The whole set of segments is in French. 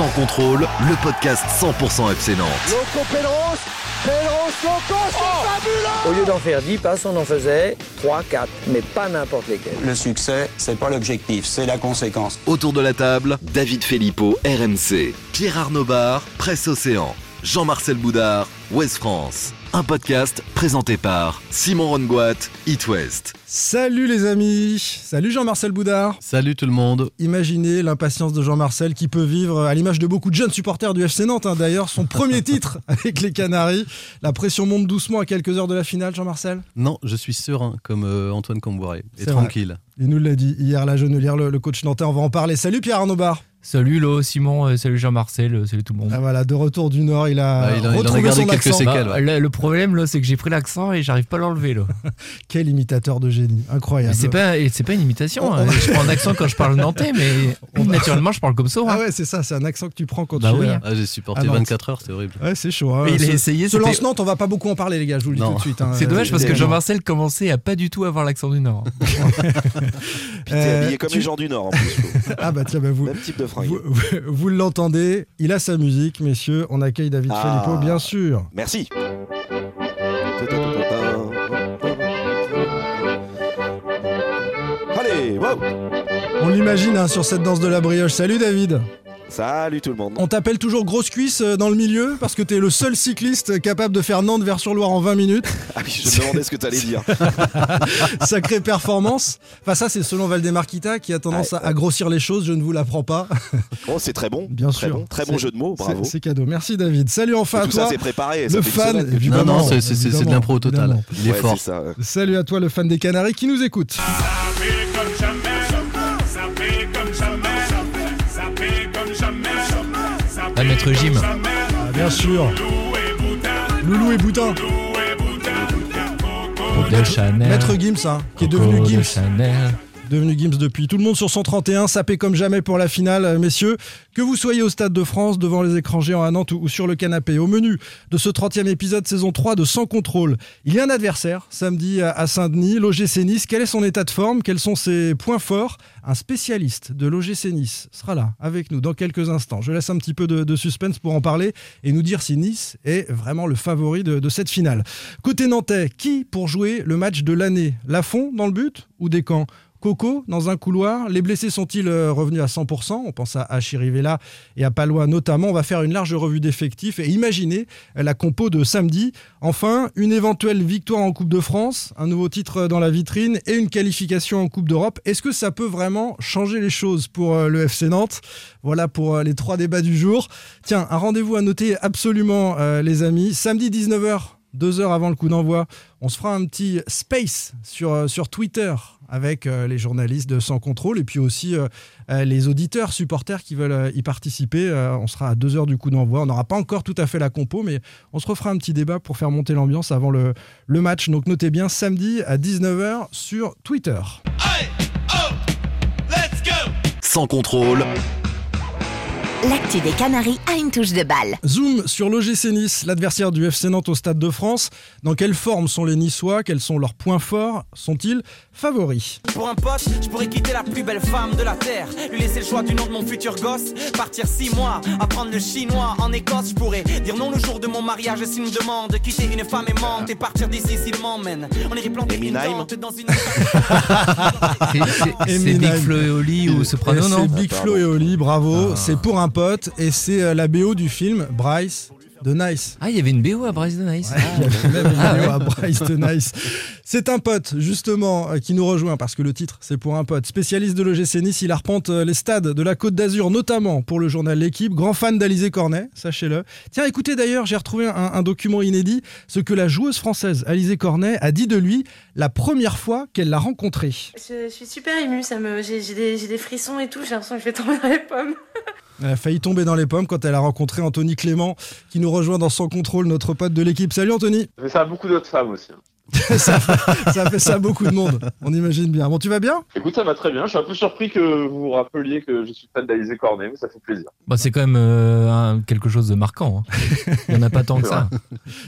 Sans contrôle, le podcast 100% FC Nantes. Loco Pedros, Pedros Loco, c'est fabuleux Au lieu d'en faire 10 passes, on en faisait 3, 4, mais pas n'importe lesquels. Le succès, c'est pas l'objectif, c'est la conséquence. Autour de la table, David Filippo, RMC, Pierre Arnaud Bar, Presse Océan, Jean-Marcel Boudard, Ouest France. Un podcast présenté par Simon Rongoat, It West. Salut les amis, salut Jean-Marcel Boudard. Salut tout le monde. Imaginez l'impatience de Jean-Marcel qui peut vivre, à l'image de beaucoup de jeunes supporters du FC Nantes hein, d'ailleurs, son premier titre avec les Canaries. La pression monte doucement à quelques heures de la finale, Jean-Marcel Non, je suis serein comme euh, Antoine Camboiré et tranquille. Il nous l'a dit hier, la Jeunelière, le, le coach nantais, on va en parler. Salut Pierre Arnaud Bar. Salut Lo, Simon, euh, salut Jean-Marcel, euh, salut tout le monde. Ah, voilà, de retour du Nord, il a Ah, il en- il en a retrouvé gardé son quelques accent. séquelles. Bah, le, problème là, c'est que j'ai pris l'accent et j'arrive pas à l'enlever là. Quel imitateur de génie, incroyable. c'est pas, c'est pas une imitation. On- hein. Je prends un accent quand je parle nantais, mais naturellement je parle comme ça. hein. Ah ouais, c'est ça, c'est un accent que tu prends quand Bah tu oui. es- Ah, j'ai supporté Ah, Nantes. 24 heures, c'est horrible. Ouais, c'est chaud. hein. Mais il a Ce- essayé, Ce lance Nantes, on va pas beaucoup en parler, les gars, je vous le dis Non. tout de suite. hein. C'est dommage parce que Euh, Jean-Marcel commençait à pas du tout avoir l'accent du Nord. Puis t'es Euh, habillé comme les gens du Nord en plus. Flo. Ah bah tiens, bah vous, Même type de fringue. Vous, l'entendez, il a sa musique, messieurs. On accueille David Ah. Filippo, bien sûr. Merci. Allez, wow. On l'imagine hein, sur cette danse de la brioche. Salut David. Salut tout le monde. On t'appelle toujours grosse cuisse euh, dans le milieu parce que t'es le seul cycliste capable de faire Nantes vers sur Loire en 20 minutes. Ah oui, je me demandais ce que t'allais dire. Sacrée performance. Enfin ça c'est selon Valdemarquita qui a tendance à, à grossir les choses. Je ne vous l'apprends pas. Oh, c'est très bon. Bien très sûr. Bon. Très bon jeu de mots, bravo. C'est cadeau. Merci David. Salut enfin à tout ça, toi. c'est préparé. le fan, non, non, c'est- c'est c'est de l'impro total. évidemment. Il est Ouais, fort. ça. Salut à toi le fan des Canaries qui nous écoute. Ça Ah, Maître Jim. Ah, bien sûr. Lou et Boutin, Loulou et Boutin. Chanel. Maître Gims, hein, qui est devenu de Gims. Chanel. Devenu Gims depuis. Tout le monde sur 131, sapé comme jamais pour la finale, euh, messieurs. Que vous soyez au Stade de France, devant les écrans géants à Nantes ou, sur le canapé. Au menu de ce 30e épisode saison 3 de Sans Contrôle, il y a un adversaire, samedi à, à Saint-Denis, l'OGC Nice. Quel est son état de forme? Quels sont ses points forts? Un spécialiste de l'OGC Nice sera là avec nous dans quelques instants. Je laisse un petit peu de, suspense pour en parler et nous dire si Nice est vraiment le favori de, cette finale. Côté nantais, qui pour jouer le match de l'année? Lafont dans le but ou Descamps? Coco dans un couloir. Les blessés sont-ils euh, revenus à 100% On pense à, à Chirivella et à Palois notamment. On va faire une large revue d'effectifs et imaginer euh, la compo de samedi. Enfin, une éventuelle victoire en Coupe de France, un nouveau titre dans la vitrine et une qualification en Coupe d'Europe. Est-ce que ça peut vraiment changer les choses pour euh, le FC Nantes? Voilà pour euh, les trois débats du jour. Tiens, un rendez-vous à noter absolument, euh, les amis. Samedi 19h. Deux heures avant le coup d'envoi, on se fera un petit space sur, euh, sur Twitter avec euh, les journalistes de Sans Contrôle et puis aussi euh, euh, les auditeurs, supporters qui veulent euh, y participer. Euh, on sera à deux heures du coup d'envoi. On n'aura pas encore tout à fait la compo, mais on se refera un petit débat pour faire monter l'ambiance avant le, le match. Donc notez bien, samedi à 19h sur Twitter. Sans contrôle, L'actu des Canaries a une touche de balle. Zoom sur l'OGC Nice, l'adversaire du FC Nantes au Stade de France. Dans quelle forme sont les Niçois? Quels sont leurs points forts? Sont-ils favoris? Pour un pote, je pourrais quitter la plus belle femme de la terre. Lui laisser le choix du nom de mon futur gosse. Partir six mois, apprendre le chinois en Écosse. Je pourrais dire non le jour de mon mariage s'il me demande. Quitter une femme aimante et partir d'ici s'il m'emmène. On irait planter une tente dans une. C'est-. Big Flo et Oli ou Soprano, non C'est Big Flo et Oli, bravo. C'est pour un pote et c'est euh, la BO du film Bryce de Nice. Ah, il y avait une BO à Bryce de Nice. Il y avait même une Ah BO à Bryce de Nice. C'est un pote, justement, euh, qui nous rejoint parce que le titre, c'est pour un pote. Spécialiste de l'OGC Nice, il arpente euh, les stades de la Côte d'Azur, notamment pour le journal L'équipe. Grand fan d'Alizé Cornet, sachez-le. Tiens, écoutez d'ailleurs, j'ai retrouvé un, un document inédit, ce que la joueuse française Alizé Cornet a dit de lui la première fois qu'elle l'a rencontré. Je, je suis super émue, ça me, j'ai, des, j'ai des frissons et tout, j'ai l'impression que je vais tomber dans les pommes. Elle a failli tomber dans les pommes quand elle a rencontré Anthony Clément, qui nous rejoint dans son contrôle, notre pote de l'équipe. Salut Anthony Mais ça a beaucoup d'autres femmes aussi. hein. ça, fait, ça fait ça à beaucoup de monde, on imagine bien. Bon, tu vas bien? Écoute, ça va très bien. Je suis un peu surpris que vous vous rappeliez que je suis fan d'Alizé Cornet, mais ça fait plaisir. Bah, c'est quand même euh, un- quelque chose de marquant. hein. Il n'y en a pas tant que ça.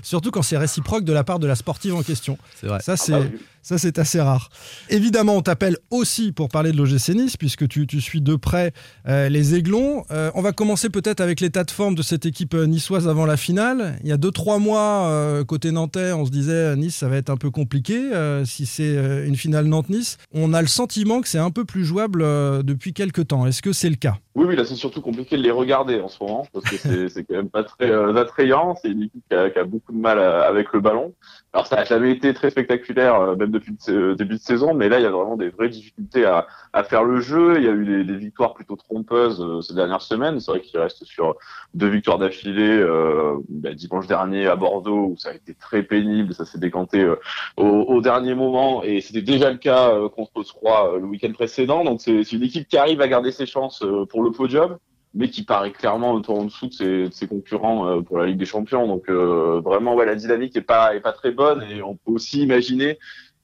Surtout quand c'est réciproque de la part de la sportive en question. C'est vrai. Ça, c'est Ah bah oui. Ça, c'est assez rare. Évidemment, on t'appelle aussi pour parler de l'OGC Nice, puisque tu, tu suis de près euh, les Aiglons. Euh, on va commencer peut-être avec l'état de forme de cette équipe euh, niçoise avant la finale. Il y a 2-3 mois, côté nantais, on se disait Nice, ça va être un peu compliqué si c'est une finale Nantes-Nice. On a le sentiment que c'est un peu plus jouable depuis quelques temps. Est-ce que c'est le cas? Oui, oui, là c'est surtout compliqué de les regarder en ce moment parce que c'est quand même pas très attrayant. C'est une équipe qui a, beaucoup de mal avec le ballon. Alors ça n'a jamais été très spectaculaire, euh, même depuis le début de saison, mais là il y a vraiment des vraies difficultés à, faire le jeu. Il y a eu des, victoires plutôt trompeuses euh, ces dernières semaines. C'est vrai qu'il reste sur deux victoires d'affilée euh, bah, dimanche dernier à Bordeaux où ça a été très pénible, ça s'est décanté euh, au, dernier moment et c'était déjà le cas euh, contre Troyes euh, le week-end précédent. Donc c'est une équipe qui arrive à garder ses chances euh, pour le podium mais qui paraît clairement peu en dessous de ses, de ses concurrents euh, pour la Ligue des Champions. Donc euh, vraiment, ouais, la dynamique est pas est pas très bonne et on peut aussi imaginer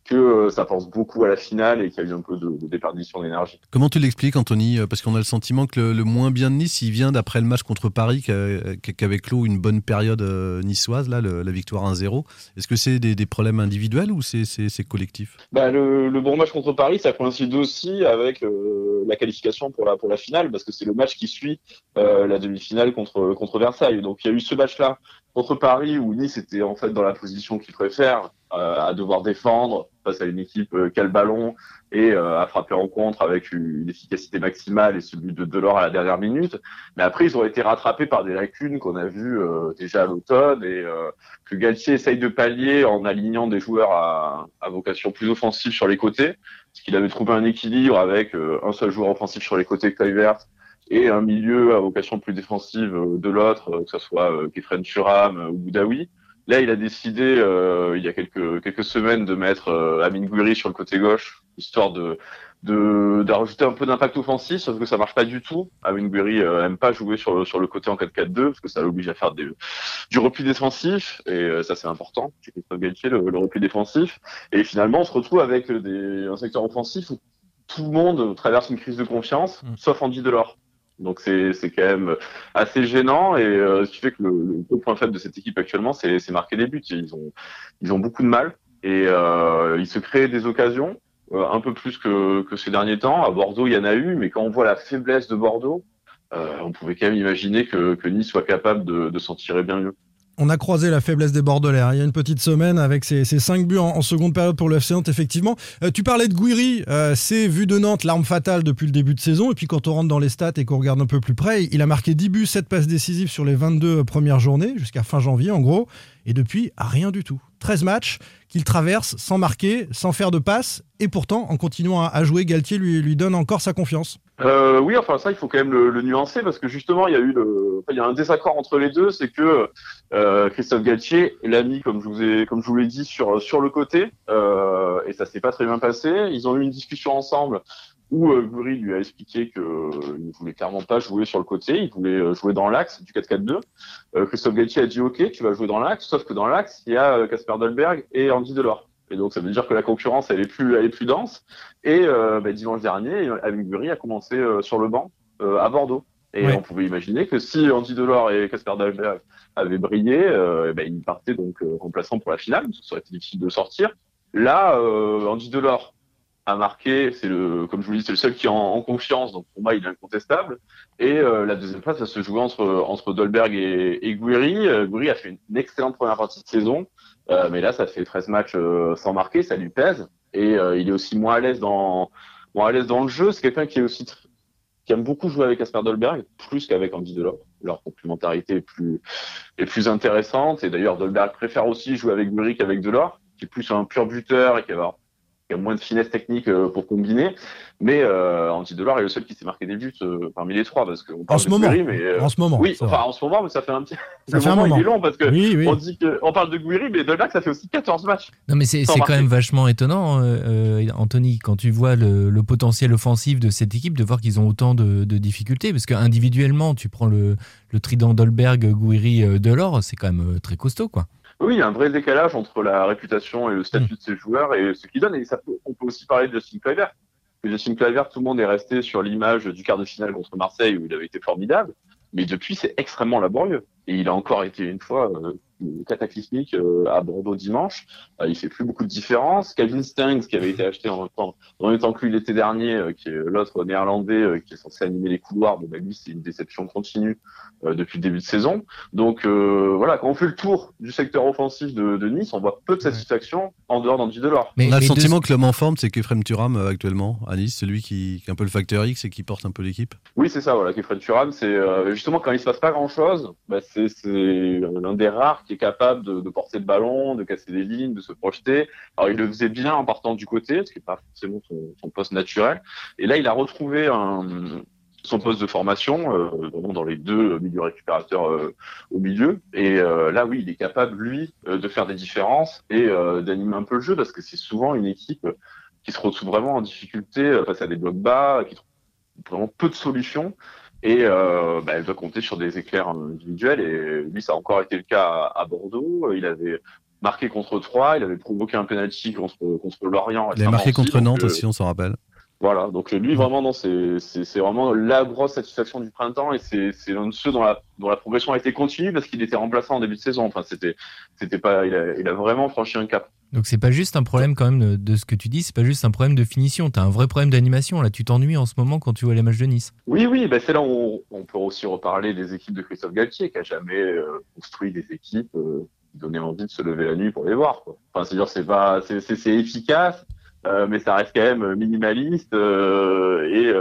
que euh, ça pense beaucoup à la finale et qu'il y a eu un peu de, de déperdition d'énergie. Comment tu l'expliques, Anthony Euh, Parce qu'on a le sentiment que le, le moins bien de Nice, il vient d'après le match contre Paris, qui a- qui qui avait clos une bonne période euh, niçoise, là, le- la victoire 1-0. Est-ce que c'est des, des problèmes individuels ou c'est- collectif? Bah, le, le bon match contre Paris, ça coïncide aussi avec euh, la qualification pour la pour la finale parce que c'est le match qui suit euh, la demi-finale contre contre Versailles. Donc il y a eu ce match-là contre Paris où Nice était en fait dans la position qu'il préfère, euh, à devoir défendre face à une équipe euh, qui a le ballon et euh, à frapper en contre avec une, efficacité maximale et celui de Delors à la dernière minute. Mais après ils ont été rattrapés par des lacunes qu'on a vues euh, déjà à l'automne et que Galtier essaye de pallier en alignant des joueurs à, vocation plus offensive sur les côtés, parce qu'il avait trouvé un équilibre avec un seul joueur offensif sur les côtés, Kluivert, et un milieu à vocation plus défensive euh, de l'autre, euh, que ce soit euh, Kefren Turam ou Boudaoui. Là, il a décidé, il y a quelques, quelques semaines, de mettre Amin Gouiri sur le côté gauche, histoire de de, de rajouter un peu d'impact offensif, sauf que ça marche pas du tout. Amin Gouiri aime pas jouer sur le, sur le côté en 4-4-2, parce que ça l'oblige à faire des, du repli défensif, et ça c'est important, c'est Christophe Galtier, le, le repli défensif. Et finalement, on se retrouve avec des, un secteur offensif où tout le monde traverse une crise de confiance, sauf Andy Delors. Donc c'est quand même assez gênant et euh, ce qui fait que le, le point faible de cette équipe actuellement c'est c'est marquer des buts. Ils ont ils ont beaucoup de mal et euh, ils se créent des occasions euh, un peu plus que que ces derniers temps. À Bordeaux il y en a eu, mais quand on voit la faiblesse de Bordeaux, euh, on pouvait quand même imaginer que que Nice soit capable de, de s'en tirer bien mieux. On a croisé la faiblesse des Bordelais hein. il y a une petite semaine avec ces, ces cinq buts en, en seconde période pour le FC Nantes, effectivement. Euh, tu parlais de Guiri, euh, c'est vu de Nantes l'arme fatale depuis le début de saison. Et puis quand on rentre dans les stats et qu'on regarde un peu plus près, il a marqué 10 buts, 7 passes décisives sur les 22 premières journées, jusqu'à fin janvier en gros. Et depuis, rien du tout. 13 matchs qu'il traverse sans marquer, sans faire de passes. Et pourtant, en continuant à, jouer, Galtier lui, donne encore sa confiance. Euh, oui, enfin ça, il faut quand même le, nuancer parce que justement, il y a eu le, il y a un désaccord entre les deux, c'est que euh, Christophe Galtier l'a mis, comme je vous l'ai dit, sur sur le côté, euh, et ça s'est pas très bien passé. Ils ont eu une discussion ensemble où euh, Goury lui a expliqué que euh, ne voulait clairement pas jouer sur le côté, il voulait euh, jouer dans l'axe du 4-4-2. Euh, Christophe Galtier a dit OK, tu vas jouer dans l'axe, sauf que dans l'axe, il y a euh, Casper Dolberg et Andy Delors. Et donc ça veut dire que la concurrence elle est plus elle est plus dense. Et euh, bah, dimanche dernier, Alain Goury a commencé euh, sur le banc euh, à Bordeaux. Et on pouvait imaginer que si Andy Delors et Casper Dolberg avaient brillé, euh, eh ben, ils partaient donc euh, remplaçants pour la finale, aurait été difficile de sortir. Là, euh, Andy Delors a marqué, c'est le, comme je vous dis, c'est le seul qui est en, confiance, donc pour moi il est incontestable. Et euh, la deuxième place, ça se jouait entre entre Dolberg et, et Gouiri. Euh, Gouiri a fait une, excellente première partie de saison, euh, mais là ça fait 13 matchs sans marquer, ça lui pèse. Et il est aussi moins à l'aise dans moins à l'aise dans le jeu. C'est quelqu'un qui est aussi qui aime beaucoup jouer avec Asper Dolberg, plus qu'avec Andy Delors. Leur complémentarité est plus est plus intéressante. Et d'ailleurs Dolberg préfère aussi jouer avec Gouiri qu'avec Delors, qui est plus un pur buteur et qui va qui a moins de finesse technique euh, pour combiner. Mais euh, Andy Delors est le seul qui s'est marqué des buts euh, parmi les trois parce que on parle ce de moment. Gouiri, mais euh, En ce moment, Oui, enfin en ce moment, mais ça fait un petit. Ça un moment, il est long parce que Oui, oui. on dit que on parle de Gouiri, mais Dolberg ça fait aussi 14 matchs. Non, mais c'est quand même vachement étonnant, euh, euh, Anthony, quand tu vois le, le potentiel offensif de cette équipe, de voir qu'ils ont autant de, de difficultés. Parce qu'individuellement, tu prends le, le trident Dolberg, Gouiri, euh, Delors, c'est quand même euh, très costaud, quoi. Oui, il y a un vrai décalage entre la réputation et le statut de ces joueurs et ce qu'ils donnent. Et ça peut, on peut aussi parler de Justin Kluivert. Justin Kluivert, tout le monde est resté sur l'image du quart de finale contre Marseille où il avait été formidable. Mais depuis, c'est extrêmement laborieux. Et il a encore été une fois euh, cataclysmique euh, à Bordeaux dimanche. Euh, il fait plus beaucoup de différence. Calvin Stengs, qui avait été acheté en même temps, en même temps que lui l'été dernier, euh, qui est l'autre néerlandais euh, qui est censé animer les couloirs, bon, bah, lui, c'est une déception continue euh, depuis le début de saison. Donc euh, voilà, quand on fait le tour du secteur offensif de, de Nice, on voit peu de satisfaction en dehors d'Andy Delors. on a le sentiment que l'homme en forme, c'est Kefrem Turam euh, actuellement à Nice, celui qui, qui est un peu le facteur X et qui porte un peu l'équipe. Oui, c'est ça, voilà, Kefren Turam, c'est euh, justement quand il se passe pas grand chose, bah, c'est c'est l'un des rares qui est capable de, porter le ballon, de casser des lignes, de se projeter. Alors il le faisait bien en partant du côté, ce qui n'est pas forcément son, poste naturel. Et là, il a retrouvé son poste de formation, euh, dans les deux milieux récupérateurs euh, au milieu. Et euh, là, oui, il est capable, lui, de faire des différences et d'animer un peu le jeu, parce que c'est souvent une équipe qui se retrouve vraiment en difficulté face à des blocs bas, qui trouve vraiment peu de solutions. Et euh, bah, elle doit compter sur des éclairs individuels. Et lui, ça a encore été le cas à, à Bordeaux. Il avait marqué contre Troyes, il avait provoqué un penalty contre, contre Lorient. Il a marqué contre Nantes euh, aussi, on s'en rappelle. voilà, donc lui vraiment non, c'est c'est c'est vraiment la grosse satisfaction du printemps et c'est c'est l'un de ceux dont la dont la progression a été continue parce qu'il était remplaçant en début de saison. Enfin c'était c'était pas il a, il a vraiment franchi un cap. Donc c'est pas juste un problème quand même de, ce que tu dis, c'est pas juste un problème de finition, t'as un vrai problème d'animation. Là, tu t'ennuies en ce moment quand tu vois les matchs de Nice. Oui oui, bah c'est là où on, peut aussi reparler des équipes de Christophe Galtier qui a jamais euh, construit des équipes euh, qui donnaient envie de se lever la nuit pour les voir. Enfin c'est dire c'est pas c'est c'est efficace. Euh, mais ça reste quand même minimaliste et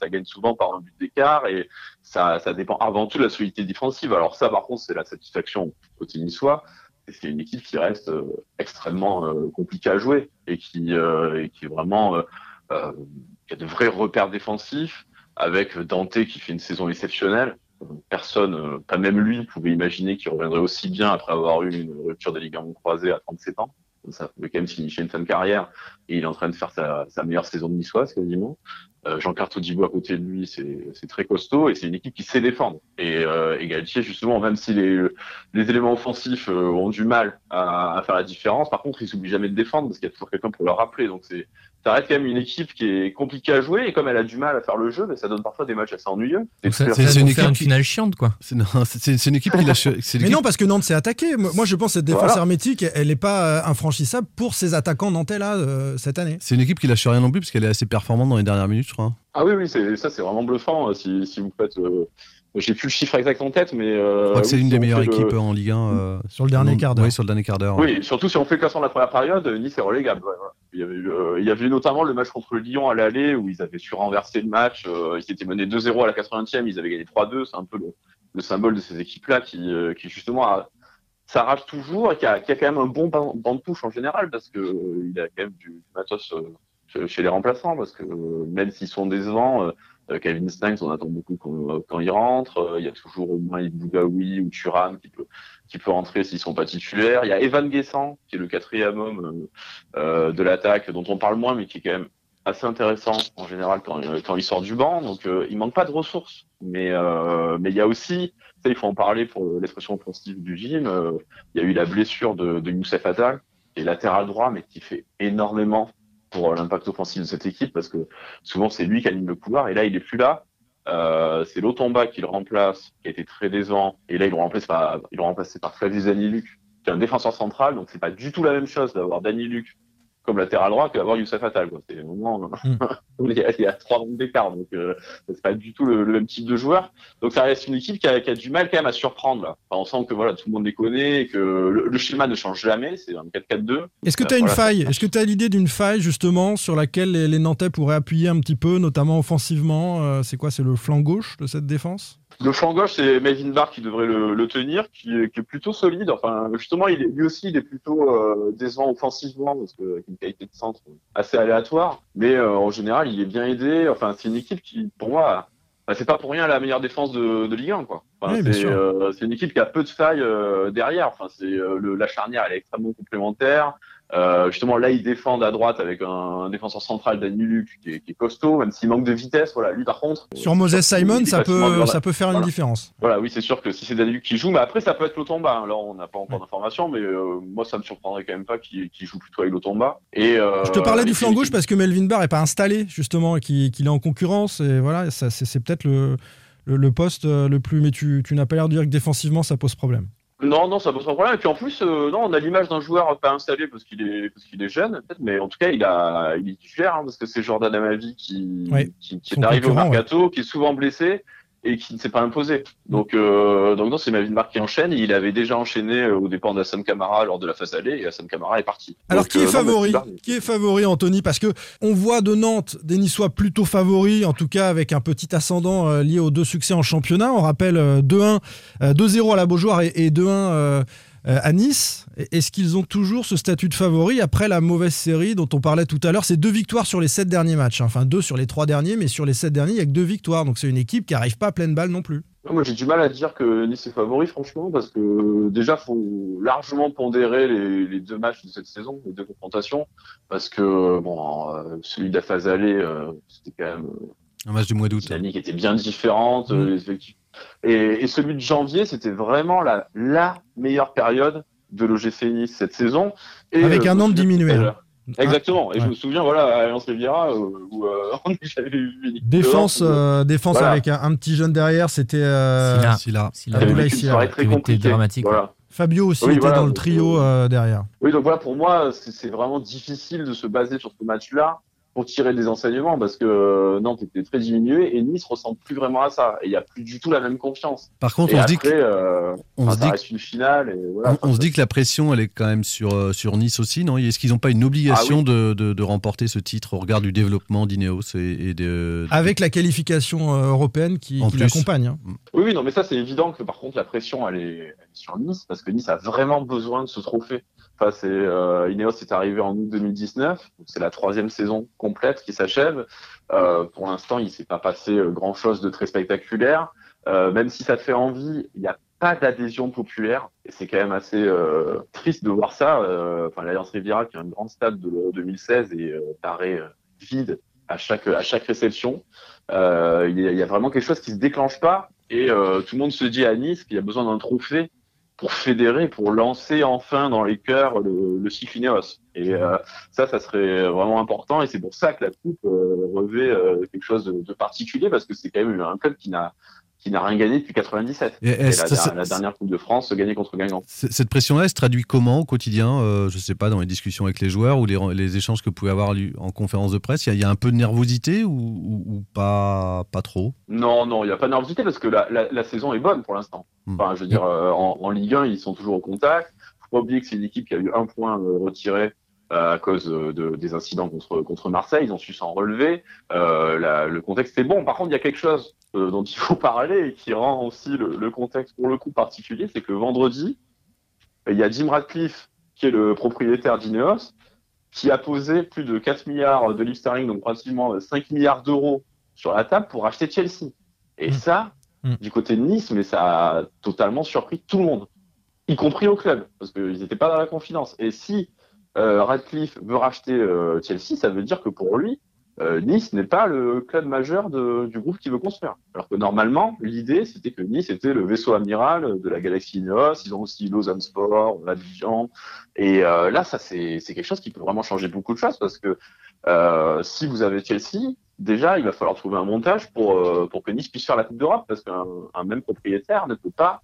ça gagne souvent par un but d'écart et ça, ça dépend avant tout de la solidité défensive. Alors ça, par contre, c'est la satisfaction côté niçois. Et C'est une équipe qui reste euh, extrêmement euh, compliquée à jouer et qui, euh, est vraiment qui a de vrais repères défensifs avec Dante qui fait une saison exceptionnelle. Personne, pas même lui, pouvait imaginer qu'il reviendrait aussi bien après avoir eu une rupture des ligaments croisés à 37 ans. Ça pouvait quand même signifier une fin de carrière et il est en train de faire sa, sa meilleure saison de niçoise quasiment. Euh, Jean-Claire Todibo à côté de lui, c'est c'est très costaud et c'est une équipe qui sait défendre. Et, euh, et Galtier, justement, même si les, les éléments offensifs euh, ont du mal à, à faire la différence, par contre, ils s'oublient jamais de défendre parce qu'il y a toujours quelqu'un pour leur rappeler. Donc c'est ça reste quand même une équipe qui est compliquée à jouer et comme elle a du mal à faire le jeu, ben, ça donne parfois des matchs assez ennuyeux. C'est- une, équipe une qui- finale chiante, quoi. C'est une équipe qui lâche. Mais non, parce que Nantes s'est attaqué. Moi, je pense que cette défense Voilà. hermétique, elle n'est pas euh, infranchissable pour ces attaquants nantais là euh, cette année. C'est une équipe qui lâche rien non plus, parce qu'elle est assez performante dans les dernières minutes, je crois. Ah oui, oui, ça c'est vraiment bluffant euh, si, si vous faites. euh, j'ai plus le chiffre exact en tête, mais. euh, Je crois que c'est oui, une si des meilleures le- équipes en Ligue 1. euh, Sur le dernier non- quart d'heure. Oui, sur le dernier quart d'heure. Oui, surtout si on fait le classement de la première période, Nice est relégable. ouais, voilà. Il y avait eu, euh, il y avait eu notamment le match contre le Lyon à l'aller où ils avaient su renverser le match. euh, ils étaient menés 2-0 à la 80e, ils avaient gagné 3-2. C'est un peu le, le symbole de ces équipes-là qui, euh, qui justement s'arrache toujours et qui a, qui a quand même un bon banc, banc de touche en général parce que euh, il a quand même du, du matos euh, chez- les remplaçants parce que euh, même s'ils sont décevants, Kevin Stanks, on attend beaucoup quand, quand il rentre. Euh, Il y a toujours au moins ou Thuram qui peut qui peut rentrer s'ils sont pas titulaires. Il y a Evan Guessant, qui est le quatrième homme euh, euh, de l'attaque, dont on parle moins, mais qui est quand même assez intéressant en général quand, euh, il sort du banc. Donc euh, il manque pas de ressources, mais euh, il y a aussi, ça il faut en parler pour l'expression offensive du gym. euh, il y a eu la blessure de, de Youssef Attal, qui est latéral droit, mais qui fait énormément pour l'impact offensif de cette équipe parce que souvent c'est lui qui anime le couloir et là il est plus là. Euh, c'est Lotomba qui le remplace, qui été très décevant. Et là, ils l'ont remplacé par, ils l'ont remplacé par Flavius Daniluc, qui est un défenseur central. Donc, c'est pas du tout la même chose d'avoir Daniluc comme latéral droit que d'avoir Youssef Attal. Quoi. C'est vraiment, il, y a, il y a trois nombres d'écart. Donc, euh, c'est pas du tout le, le même type de joueur. Donc, ça reste une équipe qui a, qui a du mal quand même à surprendre. Là. Enfin, on sent que voilà, tout le monde les connaît et que le, le schéma ne change jamais. C'est un 4-4-2. Est-ce que Euh, tu as une faille? Est-ce que tu as l'idée d'une faille justement sur laquelle les, les Nantais pourraient appuyer un petit peu, notamment offensivement? Euh, C'est quoi? C'est le flanc gauche de cette défense? Le flanc gauche, c'est Melvin Barr qui devrait le, le tenir, qui, est- qui est plutôt solide. Enfin, justement, il est, lui aussi, il est plutôt euh, décevant offensivement parce que avec une qualité de centre assez aléatoire. Mais euh, en général, il est bien aidé. Enfin, c'est une équipe qui, pour moi, enfin, c'est pas pour rien la meilleure défense de, de Ligue 1, quoi. Enfin, Oui, bien c'est sûr. euh, c'est une équipe qui a peu de failles derrière. Enfin, c'est la charnière, elle est extrêmement complémentaire. Euh, justement, là, ils défendent à droite avec un, un défenseur central, Danny Luc, qui est, qui est costaud, même s'il manque de vitesse. Voilà, lui, par contre. Sur Moses Simon, ça peut, ça faire une différence. Voilà, oui, c'est sûr que si c'est Daniluk qui joue, mais après ça peut être Lotomba. Hein. Là, on n'a pas encore d'informations, mais euh, moi ça me surprendrait quand même pas qu'il joue plutôt avec Lotomba. Et euh, Je te parlais du flanc gauche parce que Melvin Barr est pas installé justement et qu'il est en concurrence et voilà, c'est peut-être le, le, le poste le plus. Mais tu, tu n'as pas l'air de dire que défensivement ça pose problème. Non, non, ça pose pas de problème. Et puis en plus, euh, non, on a l'image d'un joueur pas installé parce qu'il est parce qu'il est jeune, peut-être, mais en tout cas, il a il est titulaire hein, parce que c'est Jordan Amavi qui Ouais. qui, qui est arrivé au mercato, qui est souvent blessé et qui ne s'est pas imposé. Donc euh, donc non, c'est Mavi Marc qui enchaîne. Il avait déjà enchaîné euh, aux dépens d'Assam Kamara lors de la phase aller et Assam Kamara est parti. Alors Donc, qui est euh, favori. Qui est favori Anthony? Parce que on voit de Nantes des Niçois plutôt favoris, en tout cas avec un petit ascendant euh, lié aux deux succès en championnat. On rappelle euh, 2-1, euh, 2-0 à la Beaujoire et, et 2-1 euh, à Nice. Est-ce qu'ils ont toujours ce statut de favori après la mauvaise série dont on parlait tout à l'heure? C'est deux victoires sur les sept derniers matchs. hein. Enfin deux sur les trois derniers, mais sur les sept derniers, il n'y a que deux victoires. Donc c'est une équipe qui n'arrive pas à pleine balle non plus. Non, Moi, j'ai du mal à dire que Nice est favori, franchement, parce que déjà, faut largement pondérer les, les deux matchs de cette saison, les deux confrontations, parce que bon, euh, celui de la phase aller, euh, c'était quand même euh, Un match du mois d'août. dynamique qui était bien différente. euh, les effectifs- Et, et celui de janvier, c'était vraiment la, la meilleure période de l'OGC Nice cette saison. Et, Avec euh, un nombre diminué, hein. Exactement. Et je me souviens, voilà, à Alliance Riviera, euh, où euh, on j'avais équipe Défense, de Nantes, euh, défense Voilà. avec un, un petit jeune derrière, c'était euh, Silla. Silla. Silla. très compliquée. dramatique, Voilà. Fabio aussi Oui, était voilà, dans le trio derrière. Oui, donc voilà, pour moi, c'est c'est vraiment difficile de se baser sur ce match-là pour tirer des enseignements parce que euh, Nantes était très diminué et Nice ressemble plus vraiment à ça. Et il n'y a plus du tout la même confiance. Par contre, et on se après, dit que euh, on enfin, se dit reste une finale. Et voilà, On, on se dit que la pression, elle est quand même sur, euh, sur Nice aussi, non? Est-ce qu'ils n'ont pas une obligation Ah oui. de, de, de remporter ce titre au regard du développement d'Ineos et, et de, Avec la qualification européenne qui, En qui plus. l'accompagne. hein. Oui, oui, non, mais ça, c'est évident que par contre, la pression, elle est, elle est sur Nice parce que Nice a vraiment besoin de ce trophée. Euh, Ineos est arrivé en août 2019. donc C'est la troisième saison complète qui s'achève. Euh, pour l'instant, il s'est pas passé grand chose de très spectaculaire. Euh, même si ça te fait envie, il n'y a pas d'adhésion populaire. Et c'est quand même assez euh, triste de voir ça. Euh, Enfin, l'Alliance Riviera, qui est un grand stade de l'Euro 2016, et euh, paraît euh, vide à chaque, à chaque réception. Euh, il y, a- a vraiment quelque chose qui se déclenche pas et euh, tout le monde se dit à Nice qu'il y a besoin d'un trophée pour fédérer, pour lancer enfin dans les cœurs le, le cycle Ineos. Et euh, ça, ça serait vraiment important et c'est pour ça que la coupe euh, revêt euh, quelque chose de, de particulier parce que c'est quand même un club qui n'a qui n'a rien gagné depuis 97. Et est-ce la, ça- la dernière Coupe de France gagnée contre Guingamp. Cette pression-là, elle se traduit comment au quotidien euh, Je sais pas, dans les discussions avec les joueurs ou les, les échanges que vous pouvez avoir en conférence de presse, il y, a- il y a un peu de nervosité ou, ou- ou pas, pas trop? Non, non, il n'y a pas de nervosité parce que la, la, la saison est bonne pour l'instant. Hmm. Enfin, je veux dire, euh, en, en Ligue 1, ils sont toujours au contact. Faut pas oublier que c'est une équipe qui a eu un point euh, retiré à cause de, des incidents contre, contre Marseille. Ils ont su s'en relever. Euh, la- le contexte est bon. Par contre, il y a quelque chose euh, dont il faut parler et qui rend aussi le, le contexte pour le coup particulier, c'est que vendredi, il y a Jim Radcliffe, qui est le propriétaire d'Ineos, qui a posé plus de 4 milliards de livres sterling, donc pratiquement 5 milliards d'euros sur la table pour acheter Chelsea. Et Mm. ça, Mm. du côté de Nice, mais ça a totalement surpris tout le monde, y compris au club, parce qu'ils n'étaient pas dans la confidence. Et si euh, Radcliffe veut racheter euh, Chelsea, ça veut dire que pour lui, euh, Nice n'est pas le club majeur de- du groupe qu'il veut construire. Alors que normalement, l'idée, c'était que Nice était le vaisseau amiral de la galaxie Ineos. Ils ont aussi Lausanne Sport, Abidjan. Et euh, là, ça, c'est quelque chose qui peut vraiment changer beaucoup de choses parce que euh, si vous avez Chelsea, déjà, il va falloir trouver un montage pour, pour que Nice puisse faire la Coupe d'Europe parce qu'un un même propriétaire ne peut pas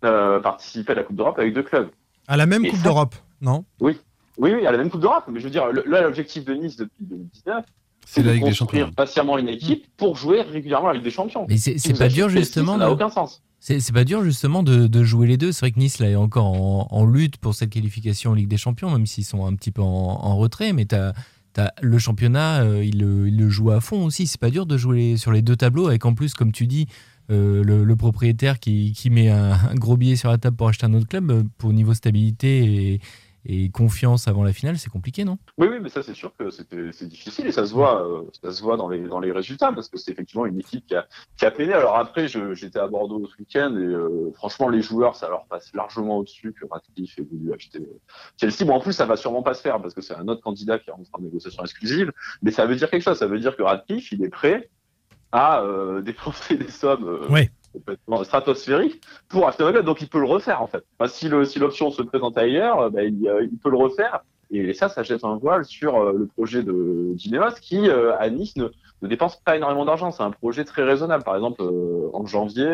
participer à la Coupe d'Europe avec deux clubs. À la même Et Coupe d'Europe, non? Oui, oui, oui, à la même Coupe d'Europe. Mais je veux dire, là, l'objectif de Nice depuis 2019, C'est la de Ligue des construire Champions. patiemment une équipe pour jouer régulièrement la Ligue des Champions. Mais c'est Si pas dur justement Ça n'a de- aucun sens. C'est pas dur justement de, de jouer les deux. C'est vrai que Nice là est encore en, en lutte pour cette qualification en Ligue des Champions, même s'ils sont un petit peu en, en retrait. Mais t'as as le championnat, euh, il, le, il le joue à fond aussi. C'est pas dur de jouer les- sur les deux tableaux, avec en plus, comme tu dis, euh, le, le propriétaire qui, qui met un, un gros billet sur la table pour acheter un autre club. euh, Pour niveau stabilité et, et confiance avant la finale, c'est compliqué, non? Oui, oui, mais ça c'est sûr que c'est difficile et ça se voit, euh, ça se voit dans les dans les résultats parce que c'est effectivement une équipe qui a qui a peiné. Alors après, j'étais à Bordeaux ce week-end et euh, franchement les joueurs, ça leur passe largement au-dessus que Radcliffe ait voulu acheter Chelsea. Bon, en plus, ça va sûrement pas se faire parce que c'est un autre candidat qui est en négociation exclusive, mais ça veut dire quelque chose. Ça veut dire que Radcliffe, il est prêt à euh, dépenser des sommes. Oui. Complètement stratosphériques pour un club, donc il peut le refaire en fait. Si l'option se présente ailleurs, euh, ben, il, euh, il peut le refaire Et ça, ça jette un voile sur euh, le projet de d'Ineos qui, à Nice, ne, dépense pas énormément d'argent. C'est un projet très raisonnable. Par exemple, en janvier,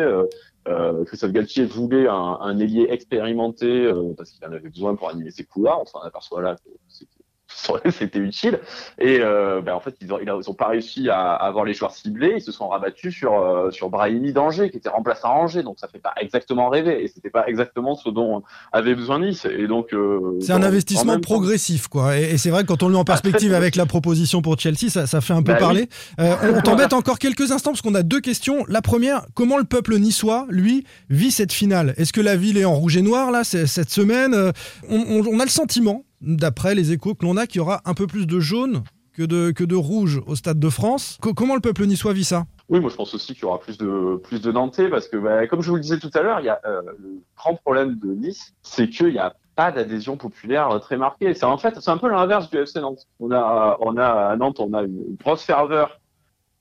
Christophe Galtier voulait un, un ailier expérimenté parce qu'il en avait besoin pour animer ses couloirs. On s'en aperçoit là que c'était c'était utile. Et euh, ben, en fait, ils ont, ils ont pas réussi à, à avoir les joueurs ciblés. Ils se sont rabattus sur euh, sur Brahimi d'Angers, qui était remplaçant à Angers. Donc ça fait pas exactement rêver. Et c'était pas exactement ce dont avait besoin Nice. Et donc euh, C'est un investissement progressif, quoi. Et, et c'est vrai que quand on le met en perspective avec la proposition pour Chelsea, ça, ça fait un peu Bah parler. oui. On t'embête encore quelques instants parce qu'on a deux questions. La première, comment le peuple niçois, lui, vit cette finale? Est-ce que la ville est en rouge et noir là cette semaine? On, on- on a le sentiment, d'après les échos que l'on a, qu'il y aura un peu plus de jaune que de, rouge au Stade de France. Co- comment le peuple niçois vit ça? Oui, moi je pense aussi qu'il y aura plus de plus Nantais parce que, bah, comme je vous le disais tout à l'heure, il y a euh, le grand problème de Nice, c'est qu'il n'y a pas d'adhésion populaire euh, très marquée. C'est en fait, un peu l'inverse du FC Nantes. On a, on a à Nantes, on a une grosse ferveur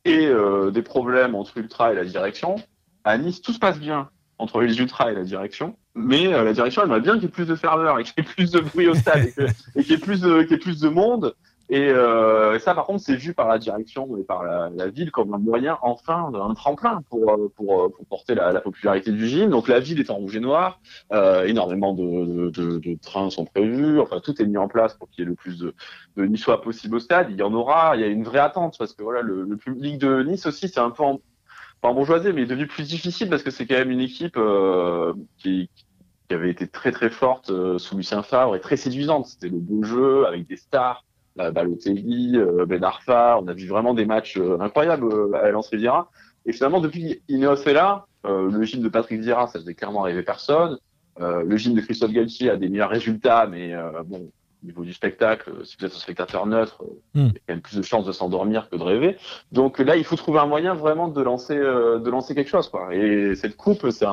et euh, des problèmes entre Ultra et la direction. À Nice, tout se passe bien entre les Ultras et la direction, mais euh, la direction aimerait bien qu'il y ait plus de ferveur et qu'il y ait plus de bruit au stade et et qu'il y ait plus de, y ait plus de monde. Et euh, ça, par contre, c'est vu par la direction et par la, ville comme un moyen, enfin, un tremplin pour, euh, pour, porter la, la popularité du gym. Donc la ville est en rouge et noir, énormément de, de trains sont prévus, enfin tout est mis en place pour qu'il y ait le plus de, de Niçois possible au stade. Il y en aura, il y a une vraie attente parce que voilà, le, le public de Nice aussi, c'est un peu en, pas en bourgeoisie, mais devenu plus difficile parce que c'est quand même une équipe euh, qui, avait été très très forte euh, sous Lucien Favre et très séduisante. C'était le beau jeu avec des stars, la Balotelli, euh, Ben Arfa. On a vu vraiment des matchs incroyables à Lens Riviera. Et finalement, depuis Ineos est là, le gym de Patrick Vieira, ça faisait clairement rêver personne. Le gym de Christophe Galtier a des meilleurs résultats, mais bon, niveau du spectacle, euh, si vous êtes un spectateur neutre, euh, Hmm. il y a quand même plus de chances de s'endormir que de rêver. Donc là, il faut trouver un moyen vraiment de lancer, euh, de lancer quelque chose, quoi. Et cette coupe, c'est